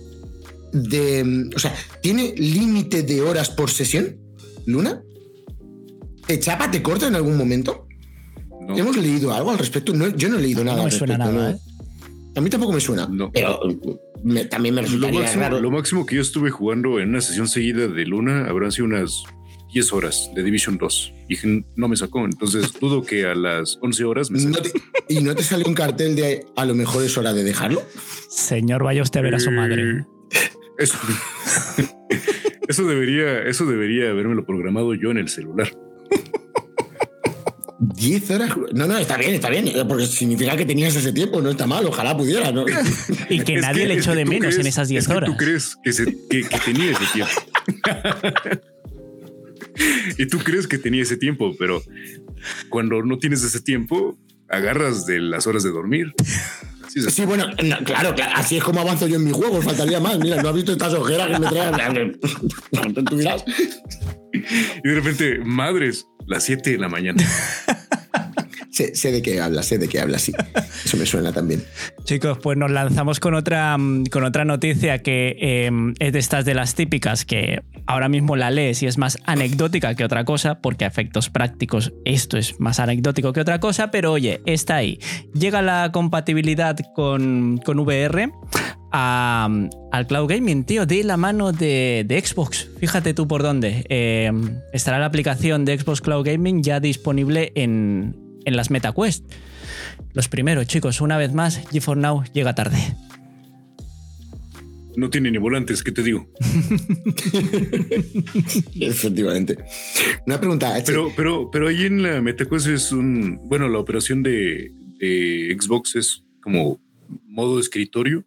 de. O sea, ¿tiene límite de horas por sesión, Luna? ¿Te chapa, te corta en algún momento? No. ¿Hemos leído algo al respecto? No, yo no he leído nada. No me respecto, suena nada, ¿eh? A mí tampoco me suena. No. Pero me, también me resultaría lo máximo, raro. Lo máximo que yo estuve jugando en una sesión seguida de Luna habrán sido unas 10 horas de Division 2 y no me sacó. Entonces dudo que a las 11 horas me ¿No te, ¿Y no te salió un cartel de a lo mejor es hora de dejarlo? Señor, vaya usted a ver a su madre. Eso, *laughs* eso debería, eso debería habérmelo programado yo en el celular. 10 horas. No, no, está bien, está bien. Porque significa que tenías ese tiempo, no está mal, ojalá pudiera. ¿no? y que *laughs* es nadie que, le echó de menos crees, en esas 10 horas. tú crees que, se, que, que tenía ese tiempo. *laughs* y tú crees que tenía ese tiempo, pero cuando no tienes ese tiempo, agarras de las horas de dormir. Sí, sí, bueno, no, claro, claro, así es como avanzo yo en mis juegos, faltaría más. Mira, no has visto estas ojeras que me traen. *laughs* ¿Tú dirás? Y de repente, madres, las 7 de la mañana. *laughs* Sé, sé, de qué habla, sé de qué habla, sí. *laughs* Eso me suena también. Chicos, pues nos lanzamos con otra, con otra noticia que eh, es de estas de las típicas que ahora mismo la lees y es más anecdótica que otra cosa, porque a efectos prácticos esto es más anecdótico que otra cosa, pero oye, está ahí. Llega la compatibilidad con, con VR a, al cloud gaming, tío, de la mano de, de Xbox. Fíjate tú por dónde. Eh, estará la aplicación de Xbox Cloud Gaming ya disponible en, en las MetaQuest. Los primeros, chicos, una vez más, GeForce Now llega tarde. No tiene ni volantes, ¿qué te digo? *laughs* Efectivamente. Una pregunta. Pero, pero, pero ahí en la MetaQuest es un. Bueno, la operación de, de Xbox es como modo escritorio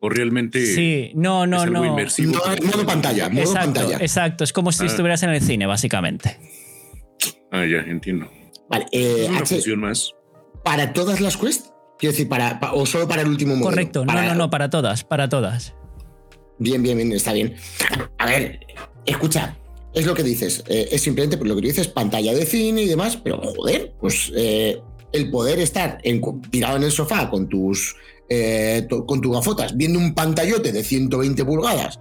o realmente sí no no es algo no inmersivo no, modo pantalla modo exacto, pantalla exacto es como si ah. estuvieras en el cine básicamente ah ya entiendo vale eh, una H, función más. Para todas las quest quiero decir para, para, o solo para el último modelo correcto para, no no no para todas para todas. Bien bien bien está bien. A ver escucha es lo que dices eh, es simplemente por lo que tú dices pantalla de cine y demás pero joder pues eh, el poder estar en, tirado en el sofá con tus eh, con tus gafotas viendo un pantallote de 120 pulgadas.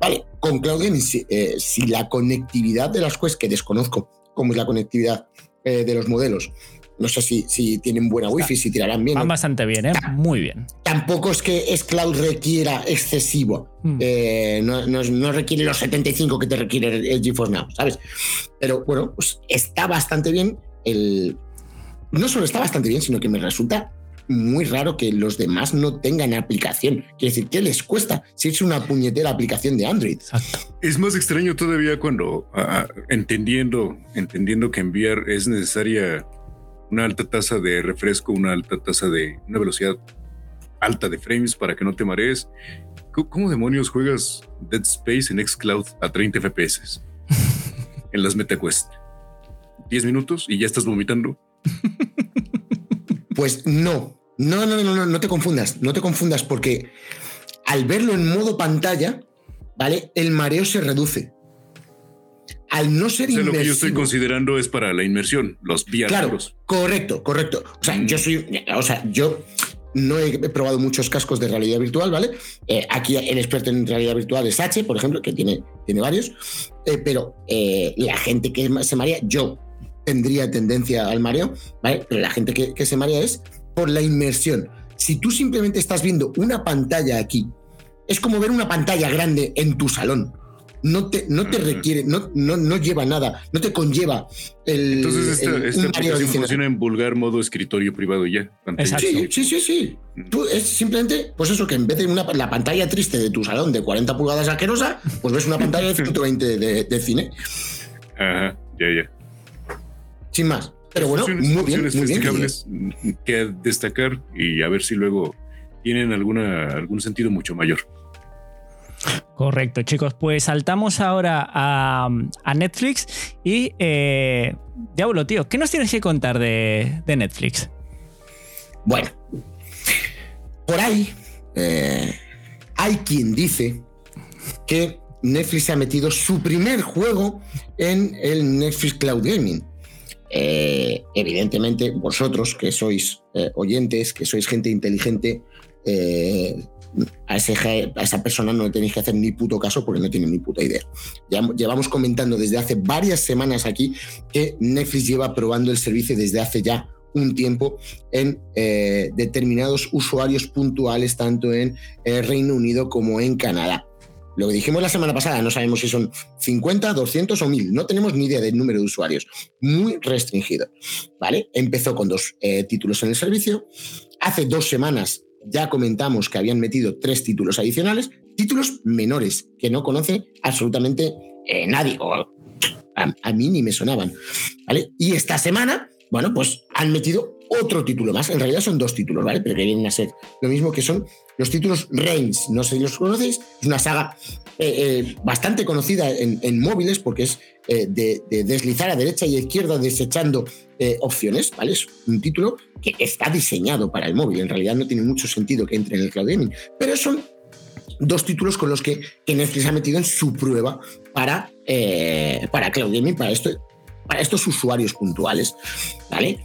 Vale, con Cloud Gaming, si, eh, si, la conectividad de las Quest, que desconozco cómo es la conectividad eh, de los modelos, no sé si, si tienen buena wifi, si tirarán bien. Van bastante bien, ¿eh? Muy bien. Tampoco es que es Cloud requiera excesivo. Mm. Eh, no, no, no, requiere los 75 que te requiere el GeForce Now, ¿sabes? Pero bueno, pues está bastante bien. El... No solo está bastante bien, sino que me resulta muy raro que los demás no tengan aplicación. Quiere decir, ¿qué les cuesta si es una puñetera aplicación de Android? Es más extraño todavía cuando, uh, entendiendo, entendiendo que enviar es necesaria una alta tasa de refresco, una alta tasa de una velocidad alta de frames para que no te marees. ¿Cómo demonios juegas Dead Space en Xcloud a 30 FPS *laughs* en las MetaQuest? 10 minutos y ya estás vomitando. Pues no, no, no, no, no, no te confundas, no te confundas porque al verlo en modo pantalla, ¿vale? El mareo se reduce. al no ser o lo que yo estoy considerando es para la inmersión, los VR. Claro, correcto, correcto. O sea, yo soy, o sea, yo no he, probado muchos cascos de realidad virtual, ¿vale? Eh, aquí el experto en realidad virtual es H, por ejemplo, que tiene, tiene varios, eh, pero eh, la gente que se marea, yo tendría tendencia al mareo, ¿vale? Pero la gente que, que se marea es por la inmersión. Si tú simplemente estás viendo una pantalla aquí, es como ver una pantalla grande en tu salón no te, no te requiere, no, no, no lleva nada, no te conlleva el. Entonces, esta, esta aplicación funciona en vulgar modo escritorio privado ya. Sí, sí, sí, sí. Tú es simplemente, pues eso, que en vez de una, la pantalla triste de tu salón de 40 pulgadas asquerosa, pues ves una pantalla de 120 de, de cine. Ajá, ya, ya. Sin más. Pero bueno, muy bien, muy bien. Que destacar y a ver si luego tienen alguna, algún sentido mucho mayor. Correcto, chicos. Pues saltamos ahora a, Netflix y eh, Diablo, tío, ¿qué nos tienes que contar de, Netflix? Bueno, por ahí eh, hay quien dice que Netflix ha metido su primer juego en el Netflix Cloud Gaming. Eh, evidentemente, vosotros que sois oyentes, que sois gente inteligente, a, esa persona no le tenéis que hacer ni puto caso porque no tiene ni puta idea. Ya llevamos comentando desde hace varias semanas aquí que Netflix lleva probando el servicio desde hace ya un tiempo en eh, determinados usuarios puntuales, tanto en el Reino Unido como en Canadá. Lo que dijimos la semana pasada, no sabemos si son 50, 200 o 1000, no tenemos ni idea del número de usuarios, muy restringido. ¿vale? Empezó con dos eh, títulos en el servicio, hace dos semanas ya comentamos que habían metido tres títulos adicionales, títulos menores que no conoce absolutamente eh, nadie, o a, mí ni me sonaban. ¿vale? Y esta semana, bueno, pues han metido otro título más. En realidad son dos títulos, ¿vale? Pero que vienen a ser lo mismo que son los títulos Reigns. No sé si los conocéis. Es una saga eh, eh, bastante conocida en, móviles porque es de, de, deslizar a derecha y a izquierda desechando opciones, ¿vale? Es un título que está diseñado para el móvil. En realidad no tiene mucho sentido que entre en el cloud gaming, pero son dos títulos con los que, Netflix ha metido en su prueba para, eh, para cloud gaming, para, esto, para estos usuarios puntuales. ¿vale?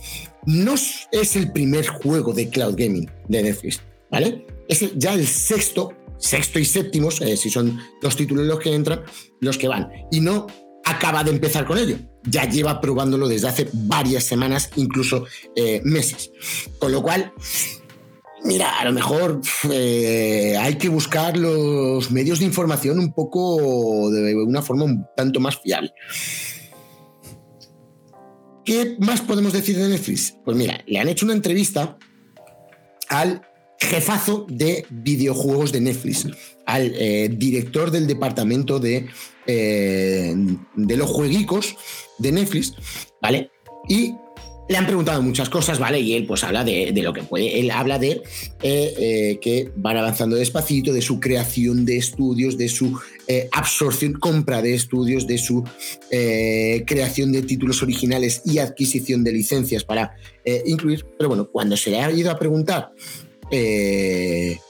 No es el primer juego de cloud gaming de Netflix, ¿vale? Es ya el sexto, sexto y séptimo, eh, si son los títulos los que entran, los que van. Y no acaba de empezar con ello. Ya lleva probándolo desde hace varias semanas, incluso eh, meses. Con lo cual, mira, a lo mejor eh, hay que buscar los medios de información un poco de una forma un tanto más fiable. ¿Qué más podemos decir de Netflix? Pues mira, le han hecho una entrevista al jefazo de videojuegos de Netflix, al eh, director del departamento de eh, de los jueguicos de Netflix, ¿vale? Y le han preguntado muchas cosas, ¿vale? Y él pues habla de, lo que puede, él habla de eh, eh, que van avanzando despacito, de su creación de estudios, de su absorción, compra de estudios, de su creación de títulos originales y adquisición de licencias para incluir. Pero bueno, cuando se le ha ido a preguntar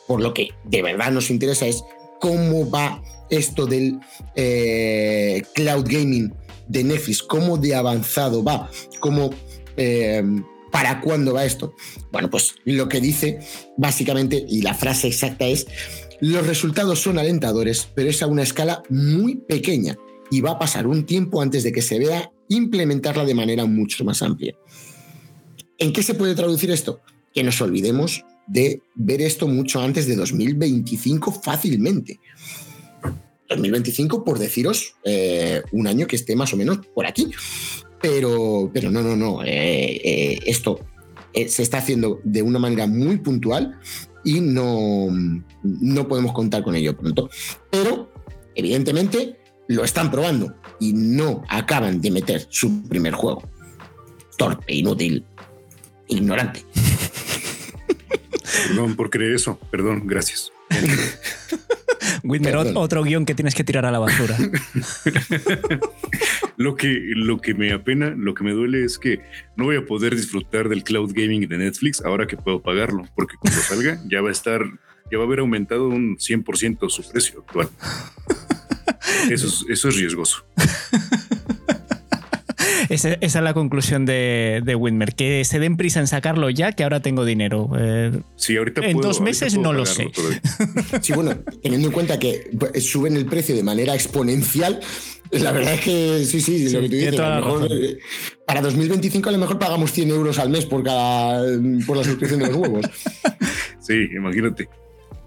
por lo que de verdad nos interesa es cómo va esto del eh, cloud gaming de Netflix, cómo de avanzado va, cómo... Eh, ¿Para cuándo va esto? Bueno, pues lo que dice básicamente, y la frase exacta es, los resultados son alentadores, pero es a una escala muy pequeña y va a pasar un tiempo antes de que se vea implementarla de manera mucho más amplia. ¿En qué se puede traducir esto? Que nos olvidemos de ver esto mucho antes de 2025 fácilmente. 2025, por deciros, eh, un año que esté más o menos por aquí. Pero, pero no, no, no. Eh, eh, esto se está haciendo de una manera muy puntual y no, no podemos contar con ello pronto. Pero, evidentemente, lo están probando y no acaban de meter su primer juego. Torpe, inútil, ignorante. *laughs* Perdón por creer eso. Perdón, gracias. *laughs* Whitmer, otro guion que tienes que tirar a la basura. *laughs* lo, que, lo que me apena, lo que me duele es que no voy a poder disfrutar del cloud gaming de Netflix ahora que puedo pagarlo, porque cuando *laughs* salga ya va a estar, ya va a haber aumentado un 100% su precio actual. *laughs* Eso es, eso es riesgoso. Esa, es la conclusión de, de Whitmer, que se den prisa en sacarlo ya, que ahora tengo dinero. Eh, sí, ahorita En dos meses no lo sé. Sí, bueno, teniendo en cuenta que suben el precio de manera exponencial, la verdad es que sí, sí, lo que tú dices. Eh, para 2025 a lo mejor pagamos 100 euros al mes por cada por la suscripción de los huevos. Sí, imagínate.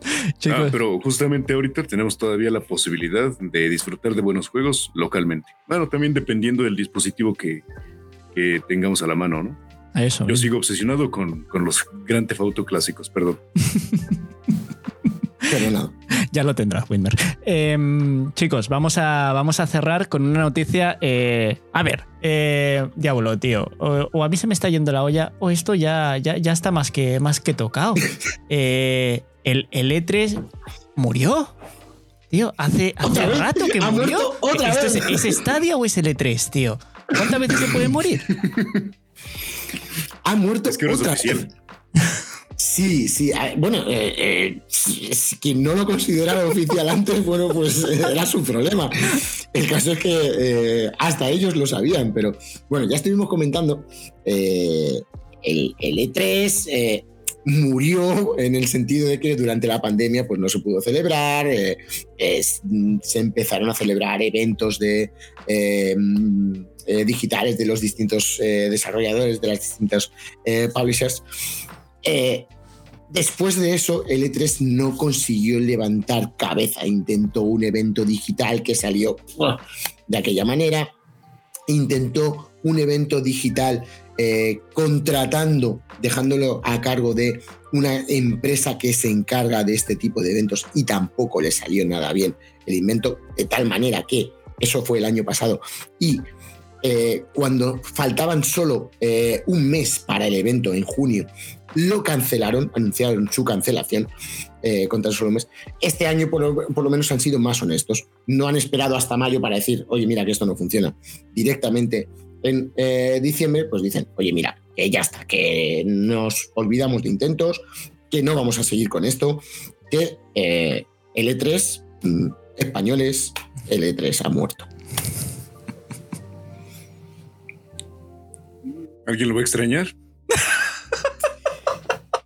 *laughs* Ah, pero justamente ahorita tenemos todavía la posibilidad de disfrutar de buenos juegos localmente. Bueno, también dependiendo del dispositivo que, tengamos a la mano, ¿no? eso. Yo sigo obsesionado con, los Grand Theft Auto clásicos, perdón. *laughs* Ya lo tendrás, Winder. Em, chicos, vamos a, vamos a cerrar con una noticia. Eh, a ver, eh, diablo, tío. O, a mí se me está yendo la olla, o esto ya, ya, ya está más que, más que tocado. *laughs* Eh, el, E3 murió. Tío, hace, hace rato que murió. Otra ¿Esto Es, Estadio o es el E3, tío? ¿Cuántas veces se puede morir? Ha muerto es que otra vez. Sí, sí. Ah, bueno, eh, eh, quien no lo consideraba oficial antes, bueno, pues eh, era su problema. El caso es que hasta ellos lo sabían, pero bueno, ya estuvimos comentando. el, el, E3 murió en el sentido de que durante la pandemia pues no se pudo celebrar, eh, se empezaron a celebrar eventos de, em, eh, digitales de los distintos eh, desarrolladores, de las distintas publishers. después de eso, el E3 no consiguió levantar cabeza, intentó un evento digital que salió de aquella manera, intentó un evento digital eh, contratando, dejándolo a cargo de una empresa que se encarga de este tipo de eventos y tampoco le salió nada bien el invento, de tal manera que eso fue el año pasado y eh, cuando faltaban solo eh, un mes para el evento en junio, lo cancelaron, anunciaron su cancelación con tan solo mes. Este año por por lo, menos han sido más honestos. No han esperado hasta mayo para decir, oye, mira que esto no funciona. Directamente en eh, diciembre, pues dicen, oye, mira, que ya está, que nos olvidamos de intentos, que no vamos a seguir con esto, que eh, el E3, mm, españoles, el E3 ha muerto. ¿Alguien lo va a extrañar?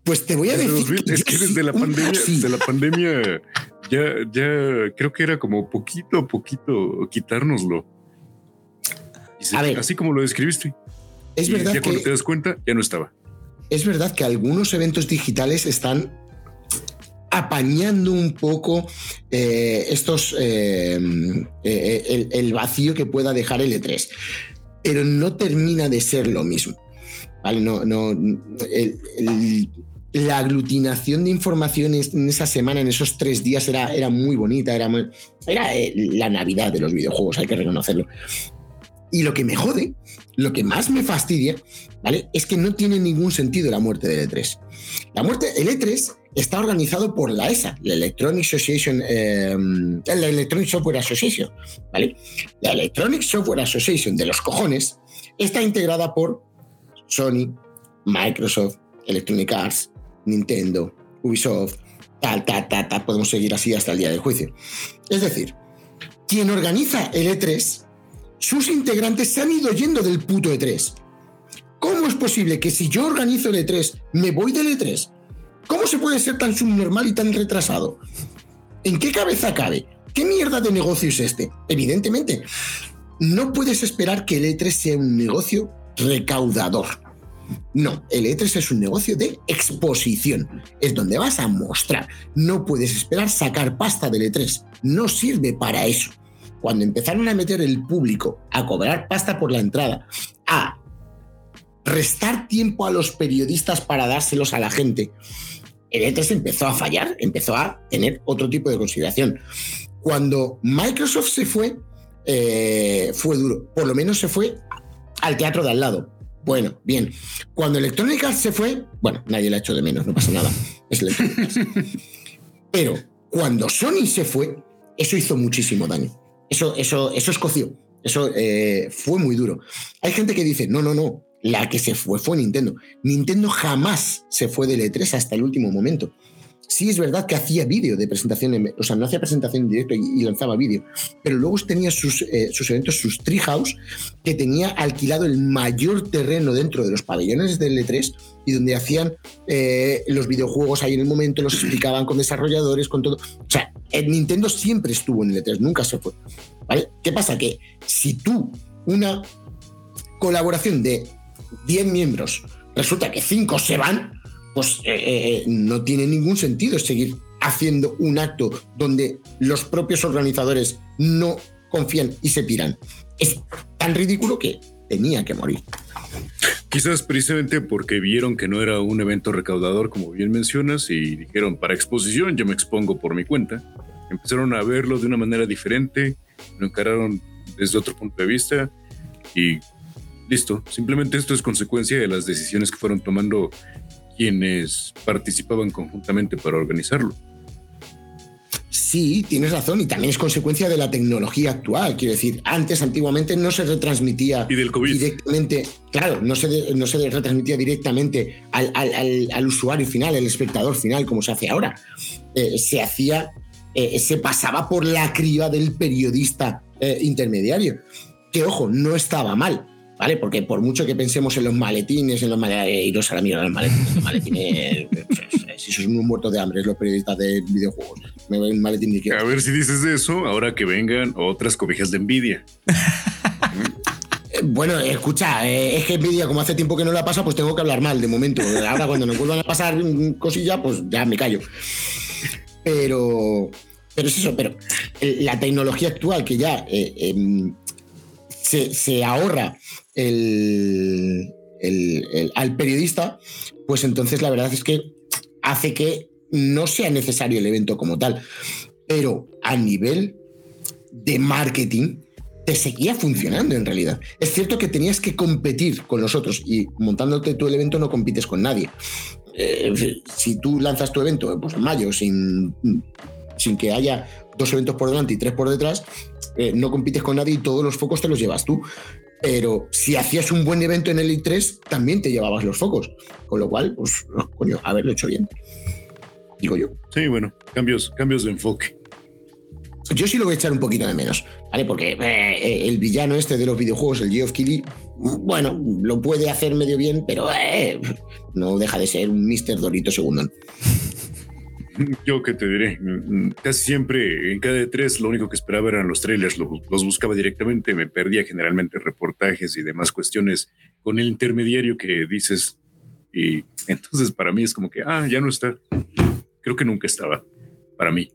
Pues te voy a decir. Es que desde la pandemia, desde la pandemia, ya, ya creo que era como poquito a poquito quitárnoslo así como lo describiste. Es verdad ya cuando te das cuenta, ya no estaba. Es verdad que algunos eventos digitales están apañando un poco eh, estos eh, eh, el, vacío que pueda dejar el E3. Pero no termina de ser lo mismo. ¿vale? No, no, la aglutinación de informaciones en esa semana, en esos tres días, era, era muy bonita. Era, era la Navidad de los videojuegos, hay que reconocerlo. Y lo que me jode, lo que más me fastidia, ¿vale? Es que no tiene ningún sentido la muerte del E3. La muerte, el E3 está organizado por la ESA, la Electronic Association, em, la Electronic Software Association, ¿vale? La Electronic Software Association de los cojones está integrada por Sony, Microsoft, Electronic Arts, Nintendo, Ubisoft, tal, tal, tal, tal, podemos seguir así hasta el día del juicio. Es decir, quien organiza el E3 sus integrantes se han ido yendo del puto E3. ¿Cómo es posible que si yo organizo el E3, me voy del E3? ¿Cómo se puede ser tan subnormal y tan retrasado? ¿En qué cabeza cabe? ¿Qué mierda de negocio es este? Evidentemente, no puedes esperar que el E3 sea un negocio recaudador. No, el E3 es un negocio de exposición. Es donde vas a mostrar. No puedes esperar sacar pasta del E3. No sirve para eso cuando empezaron a meter el público a cobrar pasta por la entrada, a restar tiempo a los periodistas para dárselos a la gente, el E3 empezó a fallar, empezó a tener otro tipo de consideración. Cuando Microsoft se fue, eh, fue duro. Por lo menos se fue al teatro de al lado. Bueno, bien. Cuando Electronic Arts se fue, bueno, nadie la ha hecho de menos, no pasa nada. Es Electronic Arts. *laughs* Pero cuando Sony se fue, eso hizo muchísimo daño. Eso, eso, eso escoció. Eso eh, fue muy duro. Hay gente que dice, no, no, no, la que se fue fue Nintendo. Nintendo jamás se fue del E3 hasta el último momento. Sí es verdad que hacía vídeo de presentación, o sea, no hacía presentación en directo y, lanzaba vídeo, pero luego tenía sus, eh, sus eventos, sus treehouse, que tenía alquilado el mayor terreno dentro de los pabellones del E3 y donde hacían eh, los videojuegos ahí en el momento, los explicaban con desarrolladores, con todo. O sea, el Nintendo siempre estuvo en el E3, nunca se fue. ¿vale? ¿Qué pasa? Que si tú, una colaboración de 10 miembros, resulta que 5 se van, pues eh, eh, eh, no tiene ningún sentido seguir haciendo un acto donde los propios organizadores no confían y se piran. Es tan ridículo que tenía que morir. Quizás precisamente porque vieron que no era un evento recaudador, como bien mencionas, y dijeron, para exposición yo me expongo por mi cuenta. Empezaron a verlo de una manera diferente, lo encararon desde otro punto de vista y listo. Simplemente esto es consecuencia de las decisiones que fueron tomando quienes participaban conjuntamente para organizarlo. Sí, tienes razón, y también es consecuencia de la tecnología actual. Quiero decir, antes, antiguamente, no se retransmitía directamente, claro, no se, no se retransmitía directamente al, usuario final, al espectador final, como se hace ahora. Eh, se hacía, eh, se pasaba por la criba del periodista eh, intermediario. Que ojo, no estaba mal. ¿Vale? Porque por mucho que pensemos en los maletines, en los maletines, iros a la mierda los maletines, los maletines, *laughs* si sois un muerto de hambre, los periodistas de videojuegos, me un maletín de A ver si dices eso, ahora que vengan otras cobijas de envidia. Eh, bueno, escucha, eh, es que envidia, como hace tiempo que no la pasa, pues tengo que hablar mal de momento. Ahora cuando nos vuelvan a pasar cosillas, pues ya me callo. Pero, pero es eso, pero la tecnología actual que ya eh, em, se, ahorra al periodista, pues entonces la verdad es que hace que no sea necesario el evento como tal. Pero a nivel de marketing, te seguía funcionando en realidad. Es cierto que tenías que competir con los otros y montándote el evento no compites con nadie. Eh, si tú lanzas tu evento pues, en mayo sin, sin que haya dos eventos por delante y tres por detrás, eh, no compites con nadie y todos los focos te los llevas tú. Pero si hacías un buen evento en el I3, también te llevabas los focos. Con lo cual, pues, coño, haberlo hecho bien. Digo yo. Sí, bueno, cambios, cambios de enfoque. Yo sí lo voy a echar un poquito de menos, ¿vale? Porque eh, el villano este de los videojuegos, el Geoff Keighley, bueno, lo puede hacer medio bien, pero eh, no deja de ser un Mr. Dorito segundo. *laughs* Yo que te diré, casi siempre en cada de tres lo único que esperaba eran los trailers, los buscaba directamente, me perdía generalmente reportajes y demás cuestiones con el intermediario que dices y entonces para mí es como que, ah, ya no está. Creo que nunca estaba para mí.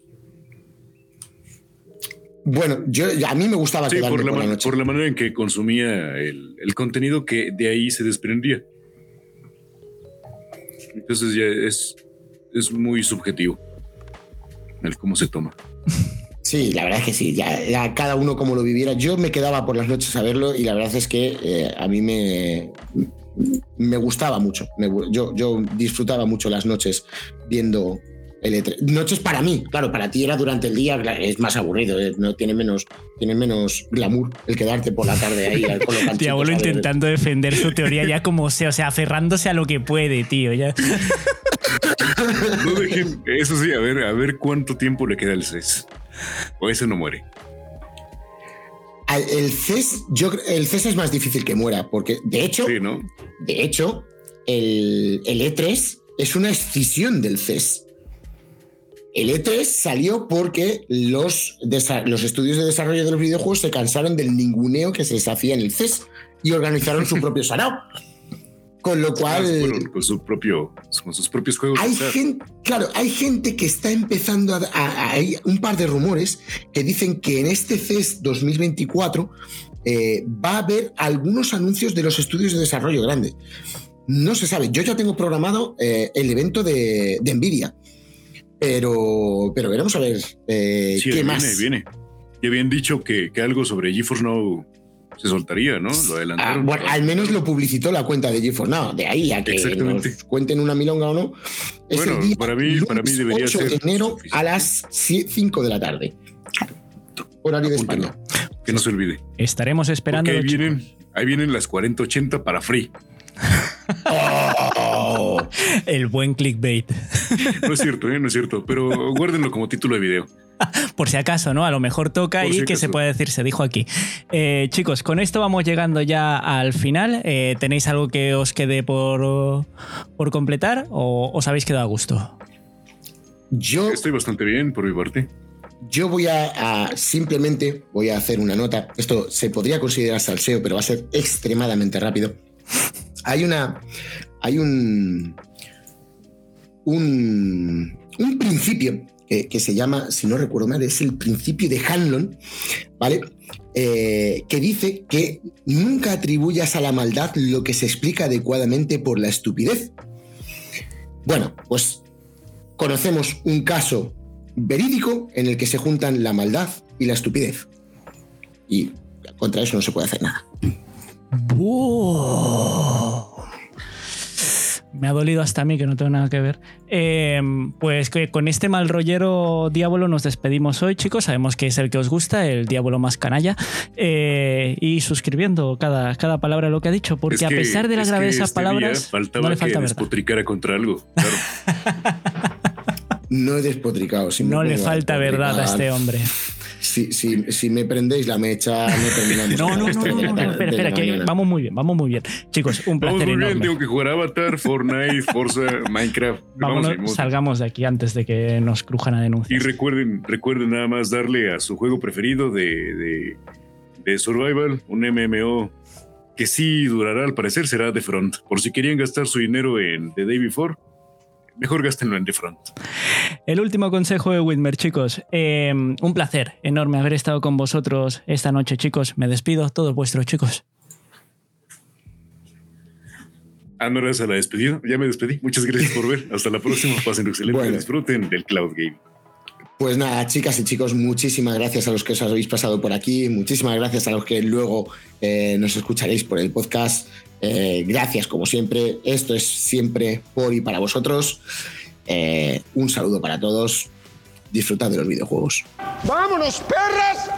Bueno, yo a mí me gustaba sí, por la, por la manera en que consumía el, el contenido que de ahí se desprendía. Entonces ya es, es muy subjetivo el cómo se toma. Sí, la verdad es que sí, ya, cada uno como lo viviera. Yo me quedaba por las noches a verlo y la verdad es que eh, a mí me, me gustaba mucho. yo, yo disfrutaba mucho las noches viendo el E3. Noches para mí, claro, para ti era durante el día, es más aburrido, eh, no tiene menos, tiene menos glamour el quedarte por la tarde ahí Diablo *laughs* intentando defender su teoría ya como sea, o sea, aferrándose a lo que puede, tío. Ya. *laughs* No dejen, eso sí, a ver, a ver cuánto tiempo le queda al CES. O ese no muere. El CES, yo, el CES es más difícil que muera, porque de hecho, de hecho, el, el, E3 es una escisión del CES. El E3 salió porque los, los estudios de desarrollo de los videojuegos se cansaron del ninguneo que se les hacía en el CES y organizaron su *laughs* propio sarao. Con lo cual. con, su propio, con sus propios juegos. Hay gente, claro, hay gente que está empezando a, Hay un par de rumores que dicen que en este CES 2024 eh, va a haber algunos anuncios de los estudios de desarrollo grande. No se sabe. Yo ya tengo programado eh, el evento de, Nvidia. Pero, pero veremos a ver eh, qué más. Viene, viene. Ya habían dicho que, que algo sobre GeForce Now se soltaría, ¿no? Lo adelantaron. Ah, bueno, al menos lo publicitó la cuenta de GeForce Now. De ahí a que nos cuenten una milonga o no. Es bueno, el día para mí, para mí debería 8 de enero a las 5 de la tarde. Horario de España. Que no se olvide. Estaremos esperando. Ahí vienen, ahí vienen las 4080 para free. *laughs* El buen clickbait. No es cierto, ¿eh? no es cierto, pero guárdenlo como título de video. *laughs* Por si acaso, ¿no? A lo mejor toca y que se puede decir, se dijo aquí. Eh, chicos, con esto vamos llegando ya al final. Eh, ¿Tenéis algo que os quede por, por completar o os habéis quedado a gusto? Yo estoy bastante bien por mi parte. Yo voy a, simplemente voy a hacer una nota. Esto se podría considerar salseo, pero va a ser extremadamente rápido. Hay una. Hay un. Un, principio que, se llama, si no recuerdo mal, es el principio de Hanlon, ¿vale? Eh, que dice que nunca atribuyas a la maldad lo que se explica adecuadamente por la estupidez. Bueno, pues conocemos un caso verídico en el que se juntan la maldad y la estupidez. Y contra eso no se puede hacer nada. Me ha dolido hasta a mí, que no tengo nada que ver. Eh, pues con este mal rollero diablo nos despedimos hoy, chicos. Sabemos que es el que os gusta, el diablo más canalla. Eh, y suscribiendo cada, cada palabra de lo que ha dicho, porque a pesar de la gravedad de esas este palabras, no le falta que despotricara contra algo. *laughs* no he despotricado. no le falta verdad a este hombre si, si, si me prendéis la mecha, no terminamos. *laughs* No, no, no, no, espera, espera, que vamos muy bien, vamos muy bien. Chicos, un placer vamos muy bien, tengo que jugar Avatar, Fortnite, Forza, Minecraft. Vámonos, salgamos de aquí antes de que nos crujan a denuncias. Y recuerden, recuerden nada más darle a su juego preferido de, de, de Survival, un MMO que sí durará al parecer, será The Front. Por si querían gastar su dinero en The Day Before, mejor gástenlo en The Front. El último consejo de Whitmer, chicos. Em, un placer enorme haber estado con vosotros esta noche, chicos. Me despido, todos vuestros chicos. Ah, no eres a la despedida. Ya me despedí. Muchas gracias por ver. Hasta la próxima. Pasen excelente. Disfruten del Cloud Game. Pues nada, chicas y chicos, muchísimas gracias a los que os habéis pasado por aquí, muchísimas gracias a los que luego eh, nos escucharéis por el podcast. Eh, gracias, como siempre. Esto es siempre por y para vosotros. Eh, un saludo para todos. Disfrutad de los videojuegos. ¡Vámonos, perras!